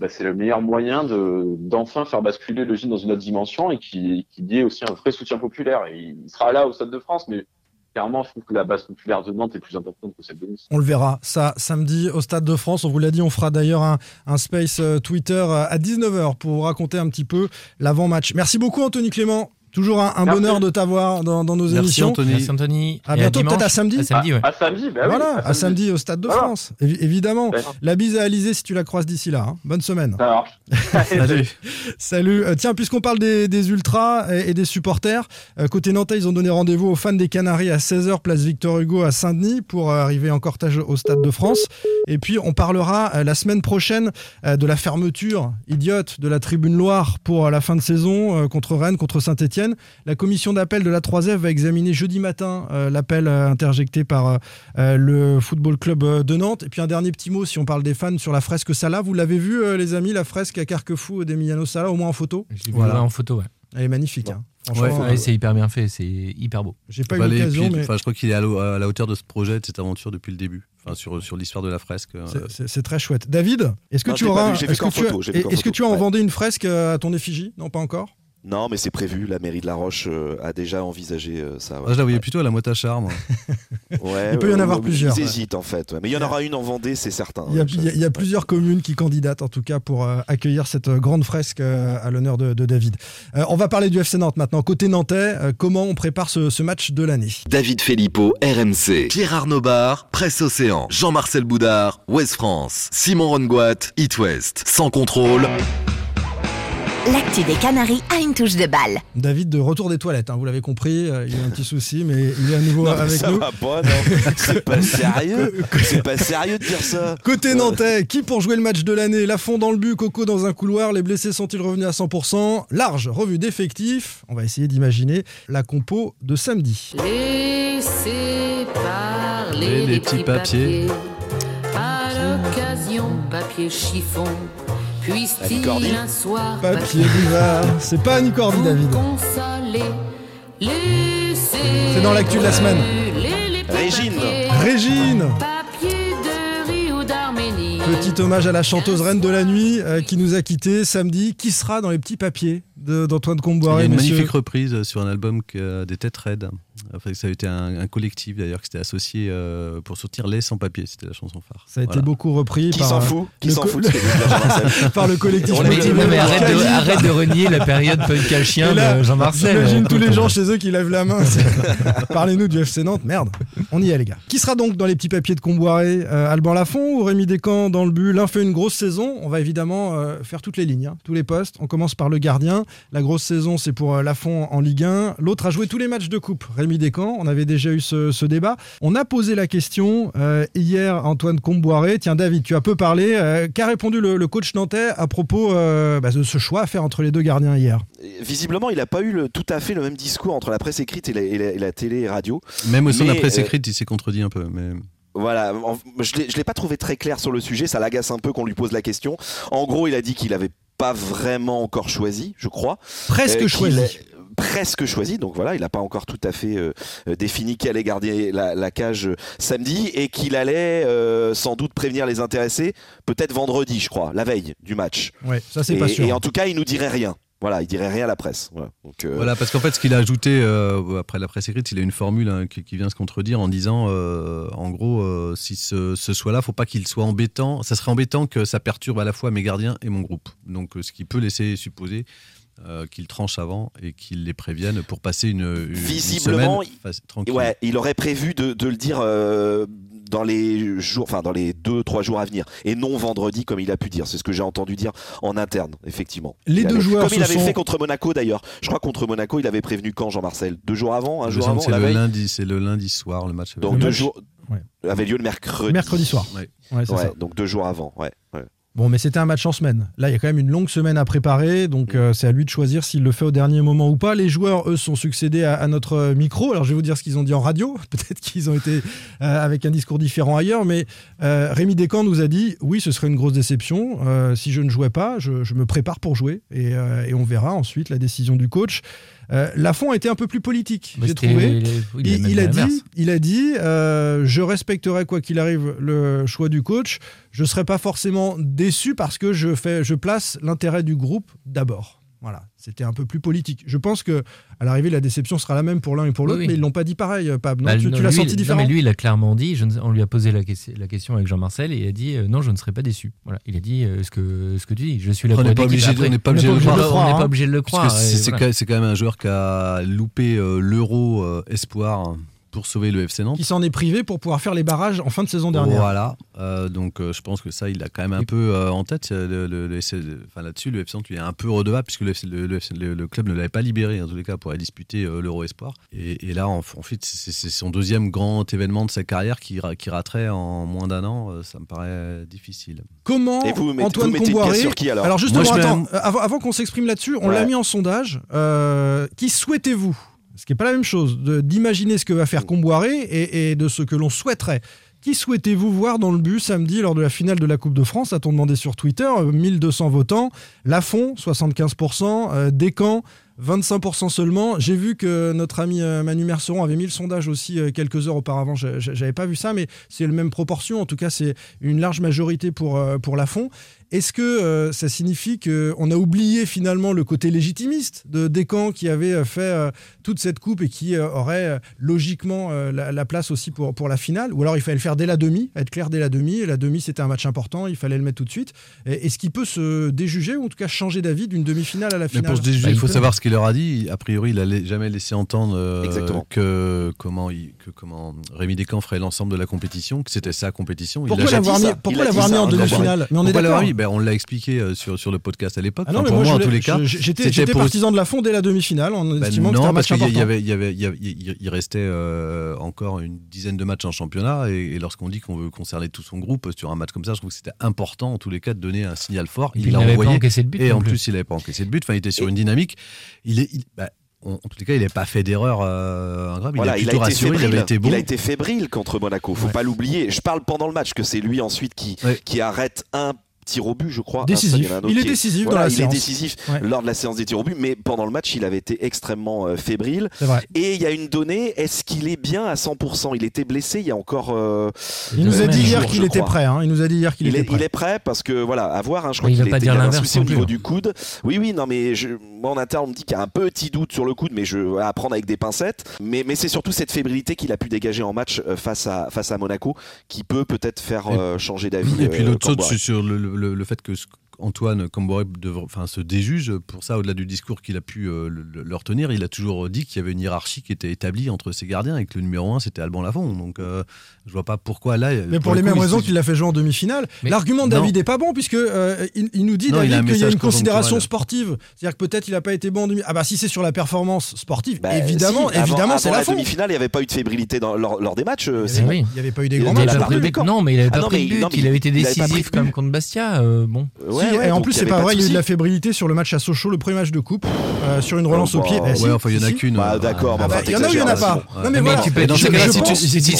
bah, c'est le meilleur moyen de d'enfin faire basculer le gym dans une autre dimension et qui qui y ait aussi un vrai soutien populaire. Et il sera là au Stade de France, mais clairement, je trouve que la base populaire de Nantes est plus importante que celle de Nice. On le verra, ça, samedi au Stade de France. On vous l'a dit, on fera d'ailleurs un, un space euh, Twitter euh, à 19h pour vous raconter un petit peu l'avant-match. Merci beaucoup, Anthony Clément. Toujours un, bonheur de t'avoir dans, dans nos Merci, émissions. Anthony. Merci Anthony. À Et bientôt, peut-être à samedi. À samedi, ouais. À samedi, bah oui, voilà, à samedi au Stade de Voilà. France, évi- évidemment. Ouais. La bise à Alizé si tu la croises d'ici là. hein. Bonne semaine. Ça marche. Salut. Salut. Euh, tiens, puisqu'on parle des, des ultras et, et des supporters, euh, côté Nantais, ils ont donné rendez-vous aux fans des Canaries à 16h, place Victor Hugo à Saint-Denis, pour euh, arriver en cortège au Stade de France. Et puis, on parlera euh, la semaine prochaine euh, de la fermeture idiote de la Tribune Loire pour euh, la fin de saison euh, contre Rennes, contre Saint-Etienne. La commission d'appel de la 3F va examiner jeudi matin euh, l'appel euh, interjecté par euh, le Football Club de Nantes. Et puis, un dernier petit mot, si on parle des fans, sur la fresque Salah. Vous l'avez vu, euh, les amis, la fresque à Carquefou d'Emiliano Salah, au moins en photo? Je l'ai vu Voilà. en photo, ouais. Elle est magnifique. hein. Ouais, c'est hyper bien fait, c'est hyper beau. j'ai pas Bah, eu l'occasion, mais enfin, je crois qu'il est à, la hauteur de ce projet, de cette aventure depuis le début. Enfin, sur, sur l'histoire de la fresque. c'est- très chouette. David, est-ce que tu auras, est-ce que tu as, ouais. inventé une fresque à ton effigie? Non, pas encore? Non, mais c'est prévu. La mairie de La Roche euh, a déjà envisagé euh, ça. ouais. ah, je la voyais plutôt à la Moitachar, moi. Ouais, Il peut y en avoir plusieurs. Ils hésitent en fait. ouais. Mais il y en aura une en Vendée, c'est certain. Il y a, ouais, il y a- il y a plusieurs communes qui candidatent en tout cas pour euh, accueillir cette grande fresque euh, à l'honneur de, de David. Euh, on va parler du FC Nantes maintenant. Côté nantais, euh, comment on prépare ce, ce match de l'année? David Filippo, RMC. Pierre Arnaud Bar, Presse Océan. Jean-Marcel Boudard, Ouest France. Simon Rongoat, It West. Sans contrôle. L'actu des Canaries a une touche de balle. David de retour des toilettes, hein, vous l'avez compris, euh, il y a un petit souci, mais il est à nouveau Non, avec ça nous. va pas, non. C'est pas sérieux. C'est pas sérieux de dire ça. Côté nantais, qui pour jouer le match de l'année Lafont dans le but, Coco dans un couloir, les blessés sont-ils revenus à 100% Large revue d'effectifs, on va essayer d'imaginer la compo de samedi. Laissez parler Les les, petits petits papiers. papiers. À l'occasion, papier chiffon. Puisse-t-il Cordy. un soir Papier c'est pas Cordy, David. C'est dans l'actu de la semaine. Régine. papiers. Régine Papier de riz ou d'Arménie. Petit hommage à la chanteuse reine de la nuit euh, qui nous a quittés samedi. Qui sera dans les petits papiers? d'Antoine Il y a Comboiré, une magnifique reprise sur un album que, euh, des Têtes Raides. Enfin, ça a été un, un collectif d'ailleurs qui s'était associé euh, pour sortir Les sans papier. C'était la chanson phare. Ça a été beaucoup repris Qui par, s'en euh, fout? Qui le s'en fout de ce que dit Jean-Marcel? par le collectif. On Mais, est- non, mais arrête, de, Cali. arrête de renier la période punk à chien là, de Jean-Marcel. J'imagine tous les gens euh, chez eux qui lèvent la main. Parlez-nous du FC Nantes. Merde. On y est, les gars. Qui sera donc dans les petits papiers de Comboiré Euh, Alban Lafont ou Rémi Descamps dans le but? L'un fait une grosse saison. On va évidemment euh, faire toutes les lignes, hein, tous les postes. On commence par le gardien. La grosse saison, c'est pour euh, Lafont en Ligue 1. L'autre a joué tous les matchs de coupe. Rémi Descamps. On avait déjà eu ce, ce débat. On a posé la question euh, hier Antoine Comboiré. Tiens, David, tu as peu parlé. Euh, Qu'a répondu le, le coach nantais à propos euh, bah, de ce choix à faire entre les deux gardiens hier? Visiblement, il n'a pas eu le- tout à fait le même discours entre la presse écrite et la, et la- et la télé et radio. Même au sein de la presse euh, écrite, il s'est contredit un peu. Mais... Voilà, je ne l'ai pas trouvé très clair sur le sujet, ça l'agace un peu qu'on lui pose la question. En gros, il a dit qu'il n'avait pas vraiment encore choisi, je crois. Presque qu'il choisi. Presque choisi, donc voilà, il n'a pas encore tout à fait euh, euh, défini qui allait garder la, la cage euh, samedi et qu'il allait euh, sans doute prévenir les intéressés, peut-être vendredi, je crois, la veille du match. Ouais, ça c'est pas sûr. et en tout cas, il nous dirait rien. Voilà, il dirait rien à la presse. Voilà. Donc, euh, Voilà, parce qu'en fait, ce qu'il a ajouté euh, après la presse écrite, il a une formule hein, qui, qui vient se contredire en disant, euh, en gros, si ce, ce soit-là, faut pas qu'il soit embêtant. Ça serait embêtant que ça perturbe à la fois mes gardiens et mon groupe. Donc, ce qui peut laisser supposer euh, qu'il tranche avant et qu'il les prévienne pour passer une, Visiblement, semaine tranquille. Ouais, il aurait prévu de, de le dire euh, dans les jours, enfin dans les deux trois jours à venir, et non vendredi comme il a pu dire. C'est ce que j'ai entendu dire en interne, effectivement. Les Il deux avait- joueurs comme il avait sont- fait contre Monaco d'ailleurs. Je crois contre Monaco, il avait prévenu quand Jean-Marcel? Deux jours avant, un jour avant, c'est la le veille. lundi, c'est le lundi soir le match. avait Donc deux match- jours Ouais. avait lieu le mercredi. Mercredi soir. Ouais. Ouais, c'est Ouais, ça. donc deux jours avant. Ouais. Bon, mais c'était un match en semaine. Là, il y a quand même une longue semaine à préparer, donc euh, c'est à lui de choisir s'il le fait au dernier moment ou pas. Les joueurs, eux, sont succédés à, notre euh, micro. Alors, je vais vous dire ce qu'ils ont dit en radio. Peut-être qu'ils ont été euh, avec un discours différent ailleurs, mais Rémi Descamps nous a dit oui, ce serait une grosse déception. Si je ne jouais pas, je, me prépare pour jouer et on verra ensuite la décision du coach. Euh, Lafont a été un peu plus politique, bah, j'ai trouvé. il, il a Il, même il a l'inverse. dit, il a dit euh, je respecterai quoi qu'il arrive le choix du coach. Je ne serai pas forcément déçu parce que je, fais, je place l'intérêt du groupe d'abord. Voilà, c'était un peu plus politique. Je pense que à l'arrivée, la déception sera la même pour l'un et pour l'autre, Oui, oui. mais ils l'ont pas dit pareil, Pab. Non, Bah, tu non, tu l'as senti non, différent mais lui, il a clairement dit, je ne- on lui a posé la, ques- la question avec Jean-Marcel et il a dit euh, non, je ne serai pas déçu. Voilà, il a dit euh, ce, que, ce que tu dis. Je suis là On n'est pas obligé de- on n'est pas obligé de le on n'est croire, pas obligé de le Parce croire. que c'est quand même un joueur qui a loupé euh, l'euro euh, espoir pour sauver le FC Nantes. qui s'en est privé pour pouvoir faire les barrages en fin de saison dernière. Voilà, Euh, donc euh, je pense que ça, il a quand même un peu euh, en tête. Le, le- le FC enfin, là-dessus, le FC Nantes lui est un peu redevable puisque le, FC le- le FC le- le club ne l'avait pas libéré en tous les cas pour aller disputer euh, l'Euro Espoir. Et, et là, en, en fait, c'est son deuxième grand événement de sa carrière qui, qui raterait en moins d'un an. ça me paraît difficile. Comment Et vous mettez- Antoine vous mettez une Comboiré sur qui, alors? Justement, Moi, mets avant, avant qu'on s'exprime là-dessus, on Ouais. l'a mis en sondage. Euh, qui souhaitez-vous Ce qui n'est pas la même chose d'imaginer ce que va faire Comboiré et, et de ce que l'on souhaiterait. Qui souhaitez-vous voir dans le but samedi lors de la finale de la Coupe de France? A-t-on demandé sur Twitter euh, 1200 votants. Lafont, 75%. euh, Descamps, 25% seulement. J'ai vu que notre ami euh, Manu Merceron avait mis le sondage aussi euh, quelques heures auparavant. J'avais pas vu ça, mais c'est la même proportion. En tout cas, c'est une large majorité pour, euh, pour Lafont. Est-ce que euh, ça signifie qu'on a oublié finalement le côté légitimiste de Descamps qui avait euh, fait euh, toute cette coupe et qui euh, aurait logiquement euh, la, la place aussi pour, pour la finale? Ou alors il fallait le faire dès la demi, être clair dès la demi. Et la demi, c'était un match important, il fallait le mettre tout de suite. Est-ce qu'il peut se déjuger ou en tout cas changer d'avis d'une demi-finale à la Mais finale? pour se déjuger, Bah, il faut savoir ce qu'il leur a dit. A priori, il a jamais laissé entendre euh, Exactement. que comment, il, que comment Rémi Descamps ferait l'ensemble de la compétition, que c'était sa compétition. Pourquoi l'a l'avoir mis, pourquoi Il a dit l'avoir mis ça, en demi-finale? Mais on est Pourquoi l'avoir d'accord. Ben, On l'a expliqué euh, sur, sur le podcast à l'époque. Ah non, Enfin, mais pour moi, en tous les cas. j'étais pour- partisan de la fond dès la demi-finale en Ben estimant que non, c'était un parce match qu'il y avait, il y avait, il y avait- il- il restait euh, encore une dizaine de matchs en championnat, et, et lorsqu'on dit qu'on veut concerner tout son groupe sur un match comme ça, je trouve que c'était important en tous les cas de donner un signal fort. Il il l'a n'avait pas envoyé, encaissé de but et en plus. il n'avait pas encaissé de but. Enfin, il était sur une dynamique. Il est, il- bah, en, en tous les cas, il n'a pas fait d'erreur euh, grave. Voilà, il a il a, plutôt été rassuré, fébrile. il avait été bon. Il a été fébrile contre Monaco. Faut pas l'oublier. Je parle pendant le match que c'est lui ensuite qui, Ouais. qui arrête un tir au but, je crois. Décisif. Seul, Il est décisif dans la il séance. est décisif Ouais. lors de la séance des tirs au but, mais pendant le match, il avait été extrêmement euh, fébrile. Et il y a une donnée, est-ce qu'il est bien à 100% Il était blessé il y a encore. euh, Il nous a dit hier qu'il était prêt. hein. Il nous a dit hier qu'il était est, prêt. il est prêt parce que voilà, à voir. hein, je crois qu'il pas était- un souci au niveau hein. du coude. Oui, oui, non, mais je, moi en interne on me dit qu'il y a un petit doute sur le coude, mais je vais apprendre avec des pincettes. Mais, mais c'est surtout cette fébrilité qu'il a pu dégager en match euh, face à face à Monaco qui peut peut-être faire euh, changer d'avis. Et puis l'autre saute sur le, le- fait que ce- Antoine Camboré se déjuge. Pour ça, au-delà du discours qu'il a pu euh, le- le- leur tenir, il a toujours dit qu'il y avait une hiérarchie qui était établie entre ses gardiens et que le numéro 1 c'était Alban Lafont. Donc euh, je vois pas pourquoi là. Mais pour, les le mêmes coup, raisons qu'il l'a fait jouer en demi-finale. Mais L'argument de non. David est pas bon puisque euh, il, il nous dit Non, David qu'il y a une considération sportive. C'est-à-dire que peut-être il a pas été bon en demi. Ah bah si c'est sur la performance sportive, Bah, évidemment, si, avant- évidemment avant c'est la la fond. demi-finale, il n'y avait pas eu de fébrilité dans- lors, lors des matchs. euh, Eh oui. Il n'y avait pas eu des Il grands matchs. la. Non, mais il avait Ah pas non, pris but. non, mais il avait été décisif comme contre Bastia. euh, bon. Et en plus, c'est pas vrai, il y a eu de la fébrilité sur le match à Sochaux, le premier match de coupe, euh, sur une relance au pied. si, Ouais, enfin, il y en a qu'une. Bah, euh, d'accord, mais Ah bah, il y en a ou il y en a pas. Simon. Non mais voilà. tu peux- si tu- pense- si si tu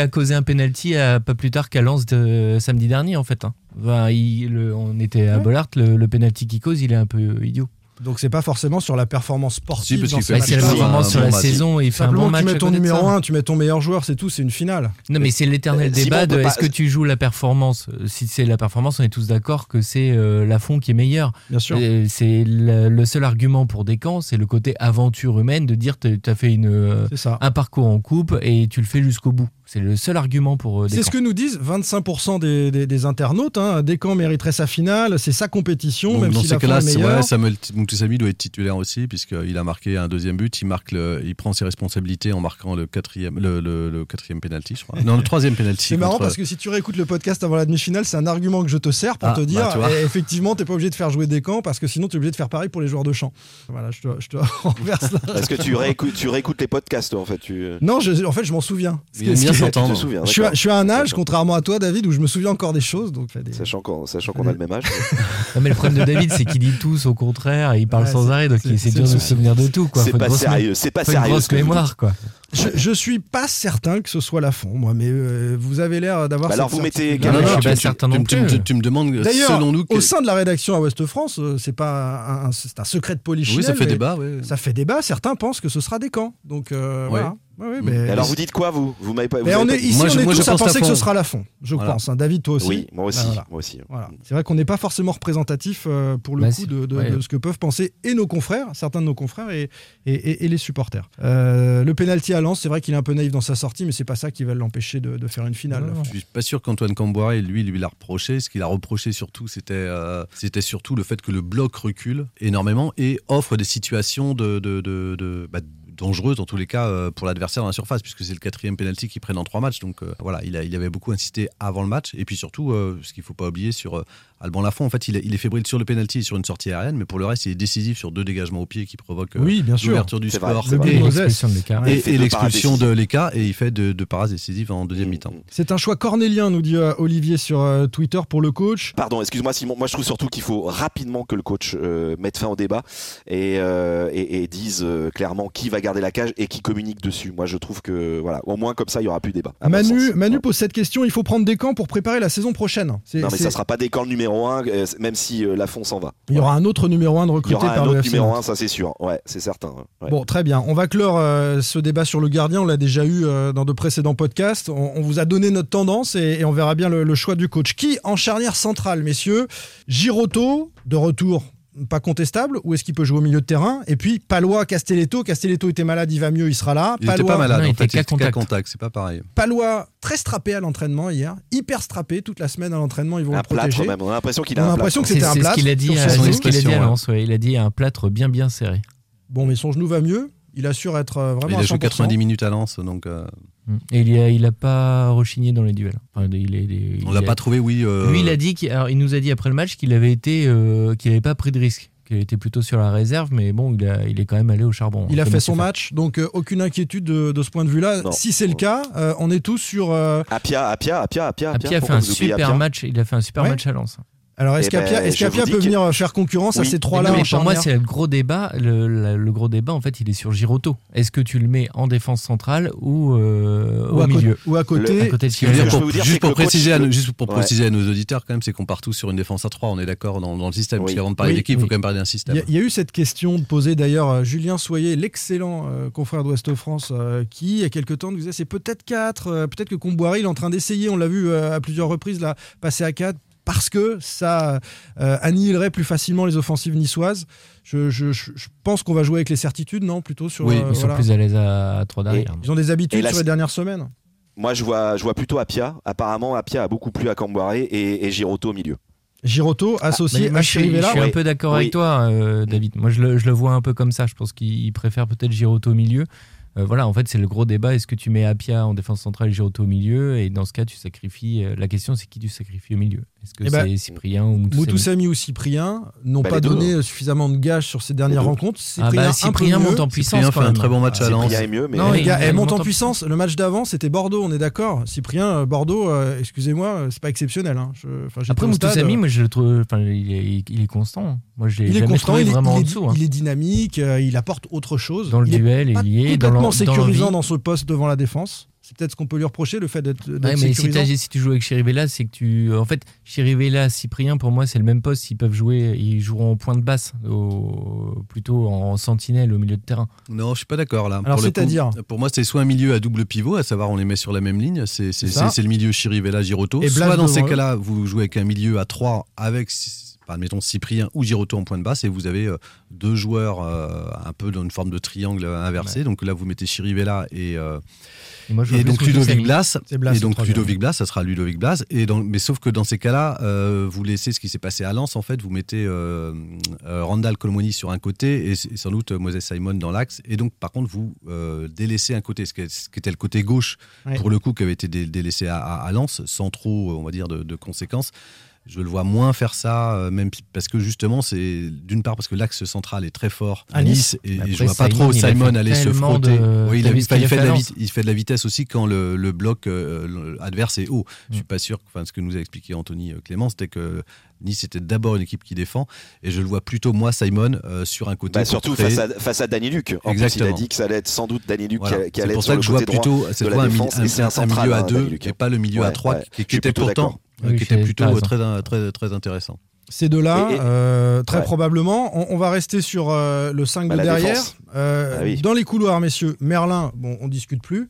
c'est qui a causé un penalty à- pas plus tard qu'à Lens de samedi dernier en fait. hein. Enfin, il- le- on était à Ouais. Bollard, le, le penalty qu'il cause, il est un peu idiot. Donc c'est pas forcément sur la performance sportive. Si, qu'il ce c'est la performance bon sur la match. saison et il fait un bon match. tu mets ton numéro ça. 1, tu mets ton meilleur joueur, c'est tout, c'est une finale. Non, mais c'est l'éternel Euh, débat de est-ce pas- que tu joues la performance? Euh, Si c'est la performance, on est tous d'accord que c'est euh, Lafont qui est meilleur. Bien sûr. Et C'est le, le seul argument pour Descamps, c'est le côté aventure humaine de dire tu as fait une, euh, C'est ça. un parcours en coupe et tu le fais jusqu'au bout. C'est le seul argument pour euh, C'est Descamps. ce que nous disent 25% des, des- des internautes. Hein. Descamps mériterait sa finale, c'est sa compétition, Donc, même dans si ces la fin cas-là, est c'est- meilleure. ouais, Samuel Moutoussamy doit être titulaire aussi, puisqu'il a marqué un deuxième but. Il, marque le- il prend ses responsabilités en marquant le quatrième, le, le- le quatrième penalty, je crois. Non, le troisième penalty. C'est marrant contre- parce que si tu réécoutes le podcast avant la demi-finale, c'est un argument que je te sers pour Ah, te bah, dire tu eh, effectivement, t'es pas obligé de faire jouer des camps parce que sinon tu es obligé de faire pareil pour les joueurs de champ. Voilà, je te, je te renverse là. Est-ce que tu réécoutes, tu réécoutes les podcasts, toi, en fait tu... Non, je- en fait, je m'en souviens. Ce souviens, Je suis, à, d'accord. je suis à un âge, contrairement à toi, David, où je me souviens encore des choses. Donc, des- Sachant qu'on sachant qu'on a le même âge. Non, mais le problème de David, c'est qu'il dit tous au contraire et il parle Ouais, sans arrêt, donc c'est- il- c'est c'est dur de se souvenir de tout. quoi. C'est pas grosse sérieux, c'est pas sérieux. grosse mémoire, quoi. Je, je suis pas certain que ce soit la fond, moi, mais euh, vous avez l'air d'avoir. Bah alors, vous mettez Non, âge non, je suis tu, pas tu- certain tu- non tu- plus. tu- tu me demandes, D'ailleurs, selon nous, que- au sein de la rédaction à Ouest France, euh, c'est pas un, un- c'est un secret de polichinelle. oui, ça fait débat. ouais. Ça fait débat. Certains pensent que ce sera des camps. Donc euh, Ouais. voilà. Mais- alors, vous dites quoi, vous? Vous m'avez pas. vous Mais on est ici, Moi, on je- est moi, tous à pense penser à que ce sera la fond. Je Voilà. pense. hein. David, toi aussi. Oui, moi aussi. Voilà. Moi aussi. Voilà. C'est vrai qu'on n'est pas forcément représentatif euh, pour le Bah, coup de, de- Ouais. de ce que peuvent penser et nos confrères, certains de nos confrères et, et, et- et les supporters. Euh, le penalty à Lens, c'est vrai qu'il est un peu naïf dans sa sortie, mais c'est pas ça qui va l'empêcher de, de faire une finale. Non, non. Je suis pas sûr qu'Antoine Camboire, lui, lui l'a reproché. Ce qu'il a reproché surtout, c'était euh, c'était surtout le fait que le bloc recule énormément et offre des situations de, de, de, de- bah, dangereuses dans tous les cas euh, pour l'adversaire dans la surface, puisque c'est le quatrième penalty qu'ils prennent en trois matchs. Donc euh, voilà, il, a, il avait beaucoup insisté avant le match. Et puis surtout, euh, ce qu'il faut pas oublier sur euh, Alban Lafont, en fait, il est, il est fébrile sur le penalty et sur une sortie aérienne, mais pour le reste, il est décisif sur deux dégagements au pied qui provoquent euh, Oui, bien sûr. l'ouverture du score vrai. Et l'expulsion de il et, l'expulsion de il fait de, de parades décisives en deuxième mi-temps. C'est un choix cornélien, nous dit euh, Olivier sur euh, Twitter pour le coach. Pardon, excuse-moi Simon. Moi, je trouve surtout qu'il faut rapidement que le coach euh, mette fin au débat et, euh, et, et dise euh, clairement qui va garder la cage et qui communique dessus. Moi, je trouve que voilà, au moins comme ça, il y aura plus de débat. Manu. Manu pose cette question il faut prendre des camps pour préparer la saison prochaine. Non, mais ça sera pas des camps le numéro 1, même si euh, Lafont s'en va. Il y aura un autre numéro 1 de Il y recruté aura par un le autre numéro Nantes. 1, ça c'est sûr. Ouais, c'est certain. ouais. Bon, très bien. On va clore euh, ce débat sur le gardien. On l'a déjà eu euh, dans de précédents podcasts. On, on vous a donné notre tendance et, et on verra bien le, le choix du coach. Qui en charnière centrale, messieurs? Giroto, de retour, pas contestable, ou est-ce qu'il peut jouer au milieu de terrain? Et puis Palois, Castelletto. Castelletto était malade, il va mieux, il sera là. Il était Palois, pas malade, non, il en fait, était il qu'à était contact. contact, c'est pas pareil. Palois, très strappé à l'entraînement hier, hyper strappé toute la semaine à l'entraînement. Ils vont Un le protéger. plâtre même. On a l'impression qu'il On a a un l'impression que c'était un c'est ce plâtre qu'il a dit sur à, son c'est ce qu'il a dit à expression, Lens. ouais. Il a dit un plâtre bien bien serré. Bon, mais son genou va mieux. Il assure être euh, Il vraiment a à joué 100%. 90 minutes à Lens, donc euh. Et il a, il a pas rechigné dans les duels. Enfin, il est- il on l'a pas trouvé, oui. euh, Lui, il a dit alors, il nous a dit après le match qu'il avait été, euh, qu'il n'avait pas pris de risque, qu'il était plutôt sur la réserve, mais bon, il, a- il est quand même allé au charbon. Il a fait son match, donc euh, aucune inquiétude de, de ce point de vue-là. Si c'est le cas, euh, on est tous sur. euh, Apia, Apia, Apia, Apia. Apia a fait un super Apia match. Il a fait un super Ouais. match à Lens. Alors, est-ce Eh ben, qu'Apia est-ce qu'Apia dis peut que- venir faire concurrence à ces trois-là Non, mais en pour moi, c'est le gros débat. Le, gros débat, en fait, il est sur Giroto. Est-ce que tu le mets en défense centrale ou, euh, Ou au à, milieu côté, ou à côté. À côté de dire pour- dire, juste pour coach- préciser, à, juste pour Ouais. préciser à nos auditeurs quand même, c'est qu'on part tous sur une défense à 3 On est d'accord dans, dans le système. Oui. Parce qu'avant de parler Oui. d'équipe, il faut quand même parler d'un système. y, a- il y a eu cette question de poser d'ailleurs euh, Julien Soyer, l'excellent euh, confrère d'Ouest France, euh, qui il y a quelques temps nous disait c'est peut-être 4, peut-être que Comboiré il est en train d'essayer, on l'a vu euh, à plusieurs reprises là, passer à 4 parce que ça euh, annihilerait plus facilement les offensives niçoises. Je, je- je- je pense qu'on va jouer avec les certitudes, non Plutôt sur. Oui, euh, Ils sont voilà. plus à l'aise à, à 3 derrière. Ils ont des habitudes sur les dernières semaines. Moi, je vois, je vois plutôt Apia. Apparemment, Apia a beaucoup plu à Camboiré et, et Giroto au milieu. Giroto associé Mais moi, à je suis, je Chirivella. suis un peu d'accord Oui. avec toi, euh, David. Moi, je le, je le vois un peu comme ça. Je pense qu'il préfère peut-être Giroto au milieu. Euh, voilà, en fait, c'est le gros débat. Est-ce que tu mets Apia en défense centrale et Giroto au milieu? Et dans ce cas, tu sacrifies. euh, la question, c'est qui tu sacrifies au milieu? Est-ce que Eh ben, c'est Cyprien ou Moutoussamy Moutoussamy ou Cyprien n'ont Bah, pas deux, donné hein. suffisamment de gages sur ces dernières rencontres. Ah Cyprien, bah, Cyprien mieux. monte en puissance Cyprien fait un très bon match à Lens. Cyprien est mieux, mais Non, Les il- gars, elle monte en puissance. Le match d'avant, c'était Bordeaux, on est d'accord. Cyprien, euh, Bordeaux, euh, excusez-moi, c'est pas exceptionnel. hein. Je- Après, euh, moi, je le trouve. Enfin, il est, il est constant. Moi, je l'ai il est jamais constant, trouvé il est, vraiment il en est- dessous. il est dynamique, il apporte autre chose. Dans le duel, il y est. Dans dans sécurisant dans ce poste devant la défense. C'est peut-être ce qu'on peut lui reprocher, le fait d'être Ouais, mais si, sécurisant. t'as- si tu joues avec Chirivella, c'est que tu. En fait, Chirivella, Cyprien, pour moi, c'est le même poste. Ils peuvent jouer, ils joueront en point de basse, au- plutôt en sentinelle au milieu de terrain. Non, je suis pas d'accord là. Alors, Pour le coup, c'est-à-dire Pour moi, c'est soit un milieu à double pivot, à savoir on les met sur la même ligne, c'est le milieu Chirivella Giroto. Et Blas Soit dans ces cas-là, vous jouez avec un milieu à 3 avec enfin, admettons Cyprien ou Giroto en point de basse et vous avez euh, deux joueurs euh, un peu dans une forme de triangle inversé. Donc là, vous mettez Chirivella et, euh, Et moi, je et vois donc Ludovic. Blas. Et donc. Ludovic Blas, ça sera Ludovic Blas. Et dans- mais sauf que dans ces cas-là, vous laissez ce qui s'est passé à Lens. En fait, vous mettez Randall Colomoni sur un côté et, et sans doute Moses Simon dans l'axe. Et donc, par contre, vous délaissez un côté, ce qui, était le côté gauche Ouais. pour le coup, qui avait été dé- délaissé à, à- à Lens, sans trop, on va dire, de, de conséquences. Je le vois moins faire ça, euh, même parce que justement, c'est d'une part parce que l'axe central est très fort À à Nice. Nice, et, et Après, je vois pas Simon, trop Simon aller se frotter. de- Oui, il, a- fait de la à vit- il fait de la vitesse aussi quand le, le bloc euh, adverse est haut. Je Mm. suis pas sûr, enfin, ce que nous a expliqué Anthony euh, Clément, c'était que Nice était d'abord une équipe qui défend, et je le vois plutôt moi, Simon, euh, sur un côté. Bah, pour surtout face à, face à Danny Luc. En plus, il a Exactement. dit que ça allait être sans doute Danny Luc Voilà. qui, qui C'est allait pour être ça sur que le je vois côté droit plutôt un, un- et c'est un un milieu à hein, deux et pas le milieu à trois ouais. qui, était pourtant Oui, qui c'est- était plutôt très, très, très intéressant. Ces deux-là, euh, très Ouais. probablement, on, on va rester sur euh, le 5 Bah, de derrière. Euh, Ah oui. Dans les couloirs, messieurs, Merlin, bon, on discute plus.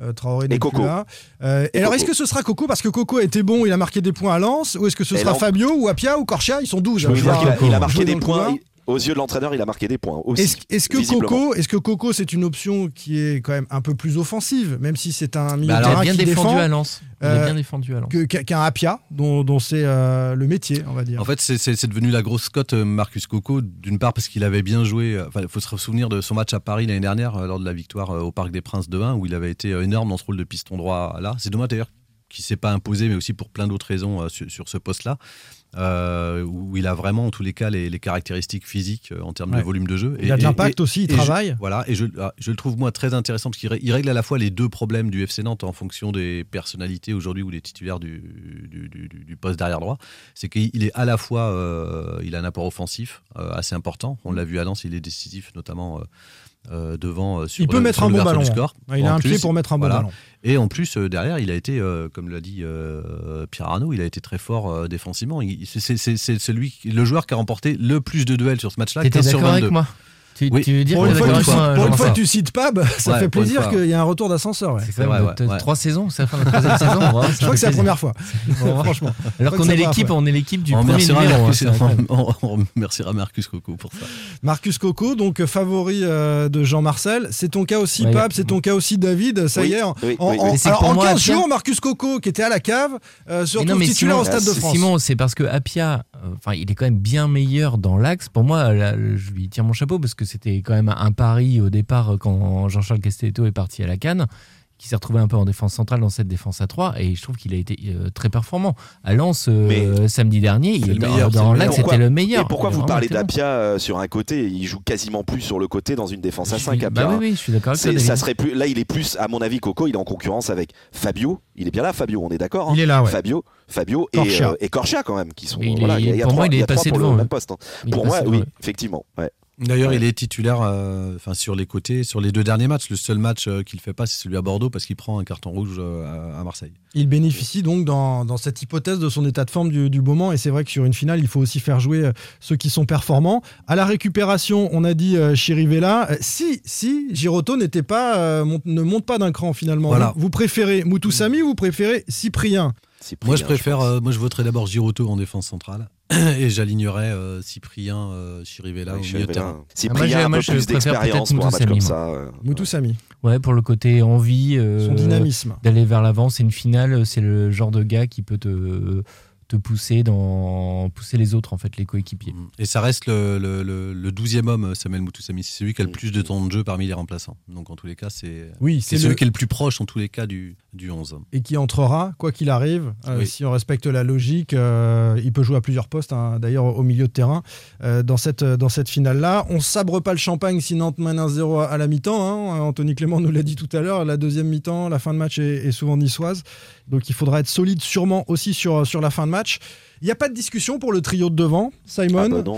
Euh, Traoré n'est plus Coco. là. Euh, et, Et alors, Coco. est-ce que ce sera Coco parce que Coco a été bon, il a marqué des points à Lens Ou est-ce que ce Et sera Fabio ou Apia ou Corchia? Ils sont 12. Je hein, a, il a marqué des points. Aux yeux de l'entraîneur, il a marqué des points aussi. Est-ce est-ce que. Coco, est-ce que Coco, c'est une option qui est quand même un peu plus offensive, même si c'est un milieu Bah, terrain bien qui défendu défend à Lens. Euh, bien défendu à Lens. qu'un Apia, dont, dont c'est euh, le métier, on va dire. En fait, c'est- devenu la grosse cote euh, Marcus Coco, d'une part parce qu'il avait bien joué. euh, Enfin, il faut se souvenir de son match à Paris l'année dernière, euh, lors de la victoire euh, au Parc des Princes de 1, où il avait été euh, énorme dans ce rôle de piston droit là. C'est dommage d'ailleurs qu'il ne s'est pas imposé, mais aussi pour plein d'autres raisons euh, sur, sur ce poste-là, euh, où il a vraiment, en tous les cas, les, les caractéristiques physiques euh, en termes Ouais. de volume de jeu. Il a de l'impact aussi, il et je- travaille. voilà, et je, ah, je le trouve moi très intéressant parce qu'il ré- règle à la fois les deux problèmes du FC Nantes en fonction des personnalités aujourd'hui ou des titulaires du, du, du- du- du poste derrière droit. C'est qu'il est à la fois, euh, il a un apport offensif assez important. On l'a vu à Lens, il est décisif notamment. Euh, euh, devant euh, sur Il peut le- mettre sur un bon ballon. score. Ouais, il a En un pied plus, pour mettre un bon voilà. ballon. Et en plus, euh, derrière, il a été, euh, comme l'a dit euh, Pierre Arnaud, il a été très fort euh, défensivement. C'est- C'est c'est- c'est celui, le joueur qui a remporté le plus de duels sur ce match-là. T'étais 15 sur d'accord avec 22. moi? Tu, Oui. tu veux dire Pour une fois tu avec cites- moi, pour une Jean fois que Vincent tu cites Pab, ça Ouais, fait plaisir qu'il y ait un retour d'ascenseur. ouais. C'est vrai, ouais, ouais. trois saisons, c'est la fin de la troisième saison. Je crois que c'est la première fois. Franchement. Alors qu'on est l'équipe, on est l'équipe du On premier numéro. hein, Marcus, on- on remerciera Marcus Coco pour ça. Marcus Coco, donc euh, favori euh, de Jean-Marcel. C'est ton cas aussi. Pab, c'est ton cas aussi, David. Ça y est. En, oui, en- oui, en- oui. Mais c'est alors, pour en moi, 15 Apia- jours, Marcus Coco, qui était à la cave, euh, se retrouve titulaire Simon, au Stade de France. Simon, c'est parce que Apia, enfin, il est quand même bien meilleur dans l'axe. Pour moi, je lui tire mon chapeau parce que c'était quand même un pari au départ euh, quand Jean-Charles Castelletto est parti à la Cannes. qui s'est retrouvé un peu en défense centrale dans cette défense à 3 et je trouve qu'il a été euh, très performant. À Lens, euh, samedi dernier, il, meilleur, dans l'axe, Pourquoi- c'était le meilleur. Et pourquoi vous parlez d'Apia euh, sur un côté Il joue quasiment plus sur le côté dans une défense à Je 5 suis- Apia. bah oui, oui, je suis d'accord avec C'est- toi, ça serait plus, Là, il est plus, à mon avis, Coco, il est en concurrence avec Fabio. Il est bien là, Fabio, on est d'accord hein Il est là, ouais. Fabio, Fabio et, Corchia. euh, et Corchia quand même, qui sont. Il est- voilà, il y a- il y a pour trois- moi, il est passé pour devant, le même poste. hein. Pour moi, oui, devant, effectivement. ouais. D'ailleurs, Ouais. il est titulaire euh, enfin, sur les côtés, sur les deux derniers matchs. Le seul match euh, qu'il fait pas, c'est celui à Bordeaux parce qu'il prend un carton rouge euh, à, à Marseille. Il bénéficie donc dans, dans cette hypothèse de son état de forme du, du moment. Et c'est vrai que sur une finale, il faut aussi faire jouer ceux qui sont performants. À la récupération, on a dit Chirivella. Si, si, Giroto n'était pas, ne monte pas d'un cran finalement. Voilà. Vous, vous préférez Moutoussamy ou vous préférez Cyprien? Moi, je préfère, euh, moi, je voterais d'abord Giroto en défense centrale et j'alignerais euh, Cyprien euh, Chirivella Ouais, au milieu de terrain. Cyprien, Ah, moi, un moi, peu je plus d'expérience peut-être pour un match Moutoussamy, comme moi. ça. euh. Moutoussamy. Ouais, pour le côté envie euh, Son dynamisme. d'aller vers l'avant, c'est une finale, c'est le genre de gars qui peut te, te pousser dans pousser les autres en fait, les coéquipiers. Et ça reste le, le, le, le 12e homme, Samuel Moutoussamy. C'est celui qui a le plus de temps de jeu parmi les remplaçants. Donc, en tous les cas, c'est Oui, c'est c'est celui le- qui est le plus proche, en tous les cas, du, du 11. et qui entrera, quoi qu'il arrive. Euh, Oui. Si on respecte la logique, euh, il peut jouer à plusieurs postes, hein, d'ailleurs au milieu de terrain, euh, dans cette, dans cette finale-là. On sabre pas le champagne si Nantes mène 1-0 à, à la mi-temps. hein. Anthony Clément nous l'a dit tout à l'heure, la deuxième mi-temps, la fin de match est, est souvent niçoise. Donc il faudra être solide sûrement aussi sur, sur la fin de match. Il n'y a pas de discussion pour le trio de devant, Simon. Ah bah.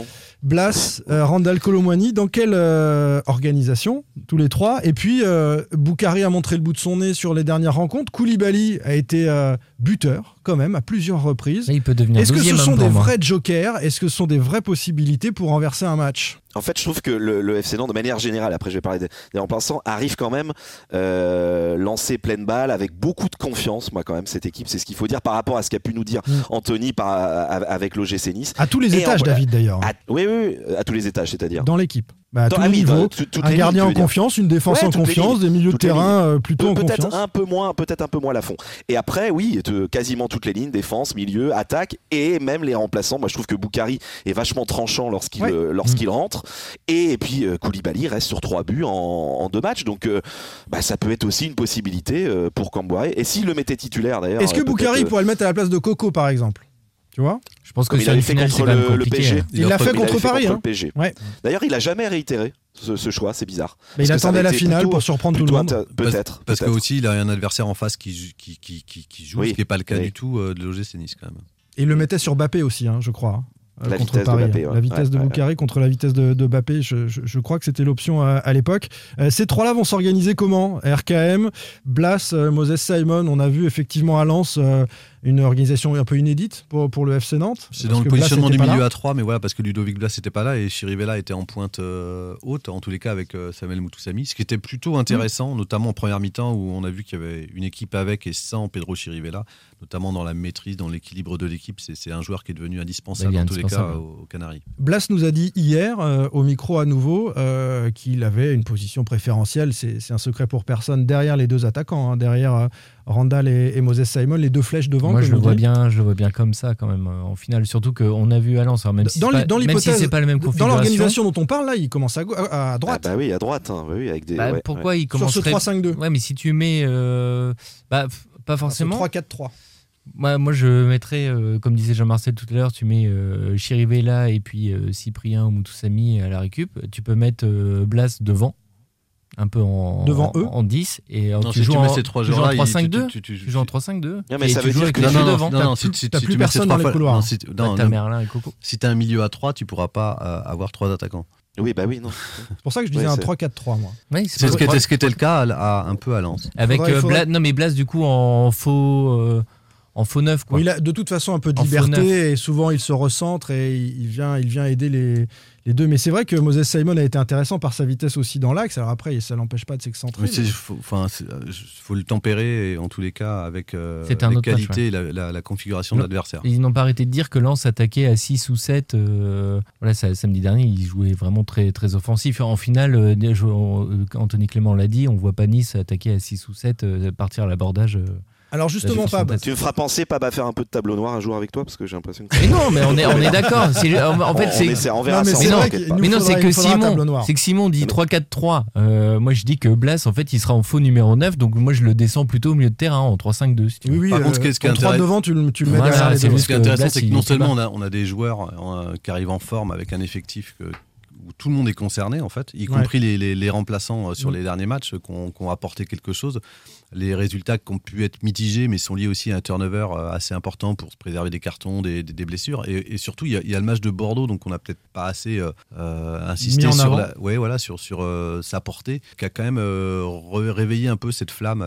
Blas, euh, Randall Colomwani, dans quelle euh, organisation Tous les trois? Et puis, euh, Boukari a montré le bout de son nez sur les dernières rencontres. Koulibaly a été euh, buteur, quand même, à plusieurs reprises. il peut devenir Est-ce que ce sont des moi. vrais jokers? Est-ce que ce sont des vraies possibilités pour renverser un match? En fait, je trouve que le, le FC Nantes, de manière générale, après je vais parler des, des remplaçants, arrive quand même euh, lancé pleine balle avec beaucoup de confiance. Moi, quand même, cette équipe, c'est ce qu'il faut dire par rapport à ce qu'a pu nous dire Anthony par, à- avec l'OGC Nice. À tous les Et étages, en- David, d'ailleurs. oui, oui, oui, à tous les étages, c'est-à-dire. Dans l'équipe. Bah, Dans- tous ah oui, dans tout- un les gardien lignes, en dire. confiance, une défense Ouais, en confiance, des milieux de terrain euh, plutôt en Pe- confiance. Peut-être un peu moins, peut-être un peu moins à fond. Et après, oui, te- quasiment toutes les lignes, défense, milieu, attaque, et même les remplaçants. Moi, je trouve que Boukari est vachement tranchant lorsqu'il Ouais. euh, lorsqu'il rentre. Et, puis euh, Koulibaly reste sur trois buts en, en deux matchs, donc euh, bah, ça peut être aussi une possibilité euh, pour Camboire. Et s'il le mettait titulaire d'ailleurs. Est-ce que Boukari pourrait le mettre à la place de Coco, par exemple? Tu vois Je pense que il avait une fait finale, c'est contre le, le. PSG. hein. Il l'a fait contre Paris, le hein. PSG. Ouais. D'ailleurs, il a jamais réitéré ce, ce choix, c'est bizarre. Mais il que attendait la finale plutôt- pour surprendre tout le monde. Peut-être. Parce peut-être. qu'aussi, il a un adversaire en face qui, qui, qui, qui, qui joue, Oui, ce qui n'est pas le cas oui. du tout euh, de l'OGC Nice, quand même. Et il le mettait sur Bappé aussi, hein, je crois. hein, La contre vitesse de Paris. Mbappé, ouais. La vitesse Ouais, de ouais, Boukari contre la vitesse de, de Bappé, je, je- je crois que c'était l'option à, à l'époque. Euh, ces trois-là vont s'organiser comment? RKM, Blas, euh, Moses Simon. On a vu effectivement à Lens euh, une organisation un peu inédite pour, pour le FC Nantes. C'est dans le Blas positionnement du milieu à 3, mais voilà, parce que Ludovic Blas n'était pas là et Chirivella était en pointe euh, haute, en tous les cas avec euh, Samuel Moutoussamy, ce qui était plutôt intéressant, notamment en première mi-temps où on a vu qu'il y avait une équipe avec et sans Pedro Chirivella, notamment dans la maîtrise, dans l'équilibre de l'équipe. C'est c'est un joueur qui est devenu indispensable en tous les cas aux, aux Canaries. Blas nous a dit hier, euh, au micro à nouveau, euh, qu'il avait une position préférentielle. C'est c'est un secret pour personne derrière les deux attaquants, hein, derrière euh, Randall et, et Moses Simon, les deux flèches devant. Moi, comme je le vois bien, je le vois bien comme ça quand même euh, en finale. Surtout qu'on a vu à Lens, alors même si Dans c'est pas, dans même si l'hypothèse, c'est pas la même dans configuration. l'organisation dont on parle là, il commence à, Ah droite. bah oui, à droite. hein, oui, avec des, Bah, ouais, pourquoi ouais. il Sur ce commencerait 3-5-2. Ouais, mais si tu mets, euh, bah, pas forcément. 3-4-3. Moi, moi, je mettrais, euh, comme disait Jean-Marcel tout à l'heure, tu mets euh, Chirivella et puis euh, Cyprien ou Moutoussamy à la récup. Tu peux mettre euh, Blas devant, un peu en, Devant en, eux en 10. Et euh, Non, tu, si joues tu en, ces trois tu joues en joueurs-là, il- 3-5-2. tu- tu- tu- Tu joues en 3-5-2. Non, mais ça tu veut joues dire avec que- les Non, non, devant. non, T'as si, si t'as tu plus mets personne ces trois couloirs. non, si, non, ta non, mère là et Coco. si t'as un milieu à 3, tu pourras pas euh, avoir trois attaquants. Oui, bah oui, non. C'est pour ça que je disais Ouais, un c'est- 3-4-3, moi. Oui, C'est ce qui était, ce qui était le cas à- à- un peu à Lens. Avec euh, faudrait- Blas, non mais Blas du coup en faux, euh, en faux neuf quoi. Oui, il a de toute façon un peu de En liberté et souvent il se recentre et il vient, il vient aider les, les deux. Mais c'est vrai que Moses Simon a été intéressant par sa vitesse aussi dans l'axe. Alors après, ça l'empêche pas de s'excentrer. Faut, c'est- euh, faut le tempérer et en tous les cas avec euh, match, qualités et la, la- la configuration de l'adversaire. Ils n'ont pas arrêté de dire que Lens attaquait à 6 ou 7. euh, voilà, ça- samedi dernier, ils jouaient vraiment très, très offensif. En finale, euh, euh, Anthony Clément l'a dit, on voit pas Nice attaquer à 6 ou 7, euh, partir à l'abordage euh, Alors justement, Pab, Tu me feras penser, Pab, à faire un peu de tableau noir un jour avec toi parce que j'ai l'impression que. Mais non, mais on est, on est d'accord. C'est- En, en fait, On- on c'est. essaie- on verra Non, mais ça, non, c'est que Simon, c'est que Simon dit 3-4-3. Euh, moi, je dis que Blas, en fait, il sera en faux numéro 9, donc moi, je le descends plutôt au milieu de terrain en 3-5-2. Si oui, oui, Par euh, ce qui est- ce qui est ton 3 intéressant- devant, tu le, tu le mets Voilà, derrière les c'est deux. juste Ce qui est que intéressant, Blas, c'est que il non seulement on a, on a des joueurs euh, qui arrivent en forme avec un effectif que- où tout le monde est concerné, en fait, y Ouais. compris les, les- les remplaçants euh, sur Mm. les derniers matchs qui ont, qui ont apporté quelque chose. Les résultats qui ont pu être mitigés, mais sont liés aussi à un turnover euh, assez important pour se préserver des cartons, des, des- des blessures. Et, et surtout, il y, a- il y a le match de Bordeaux, donc on n'a peut-être pas assez euh, euh, insisté sur, la, ouais, voilà, sur, sur euh, sa portée, qui a quand même euh, réveillé un peu cette flamme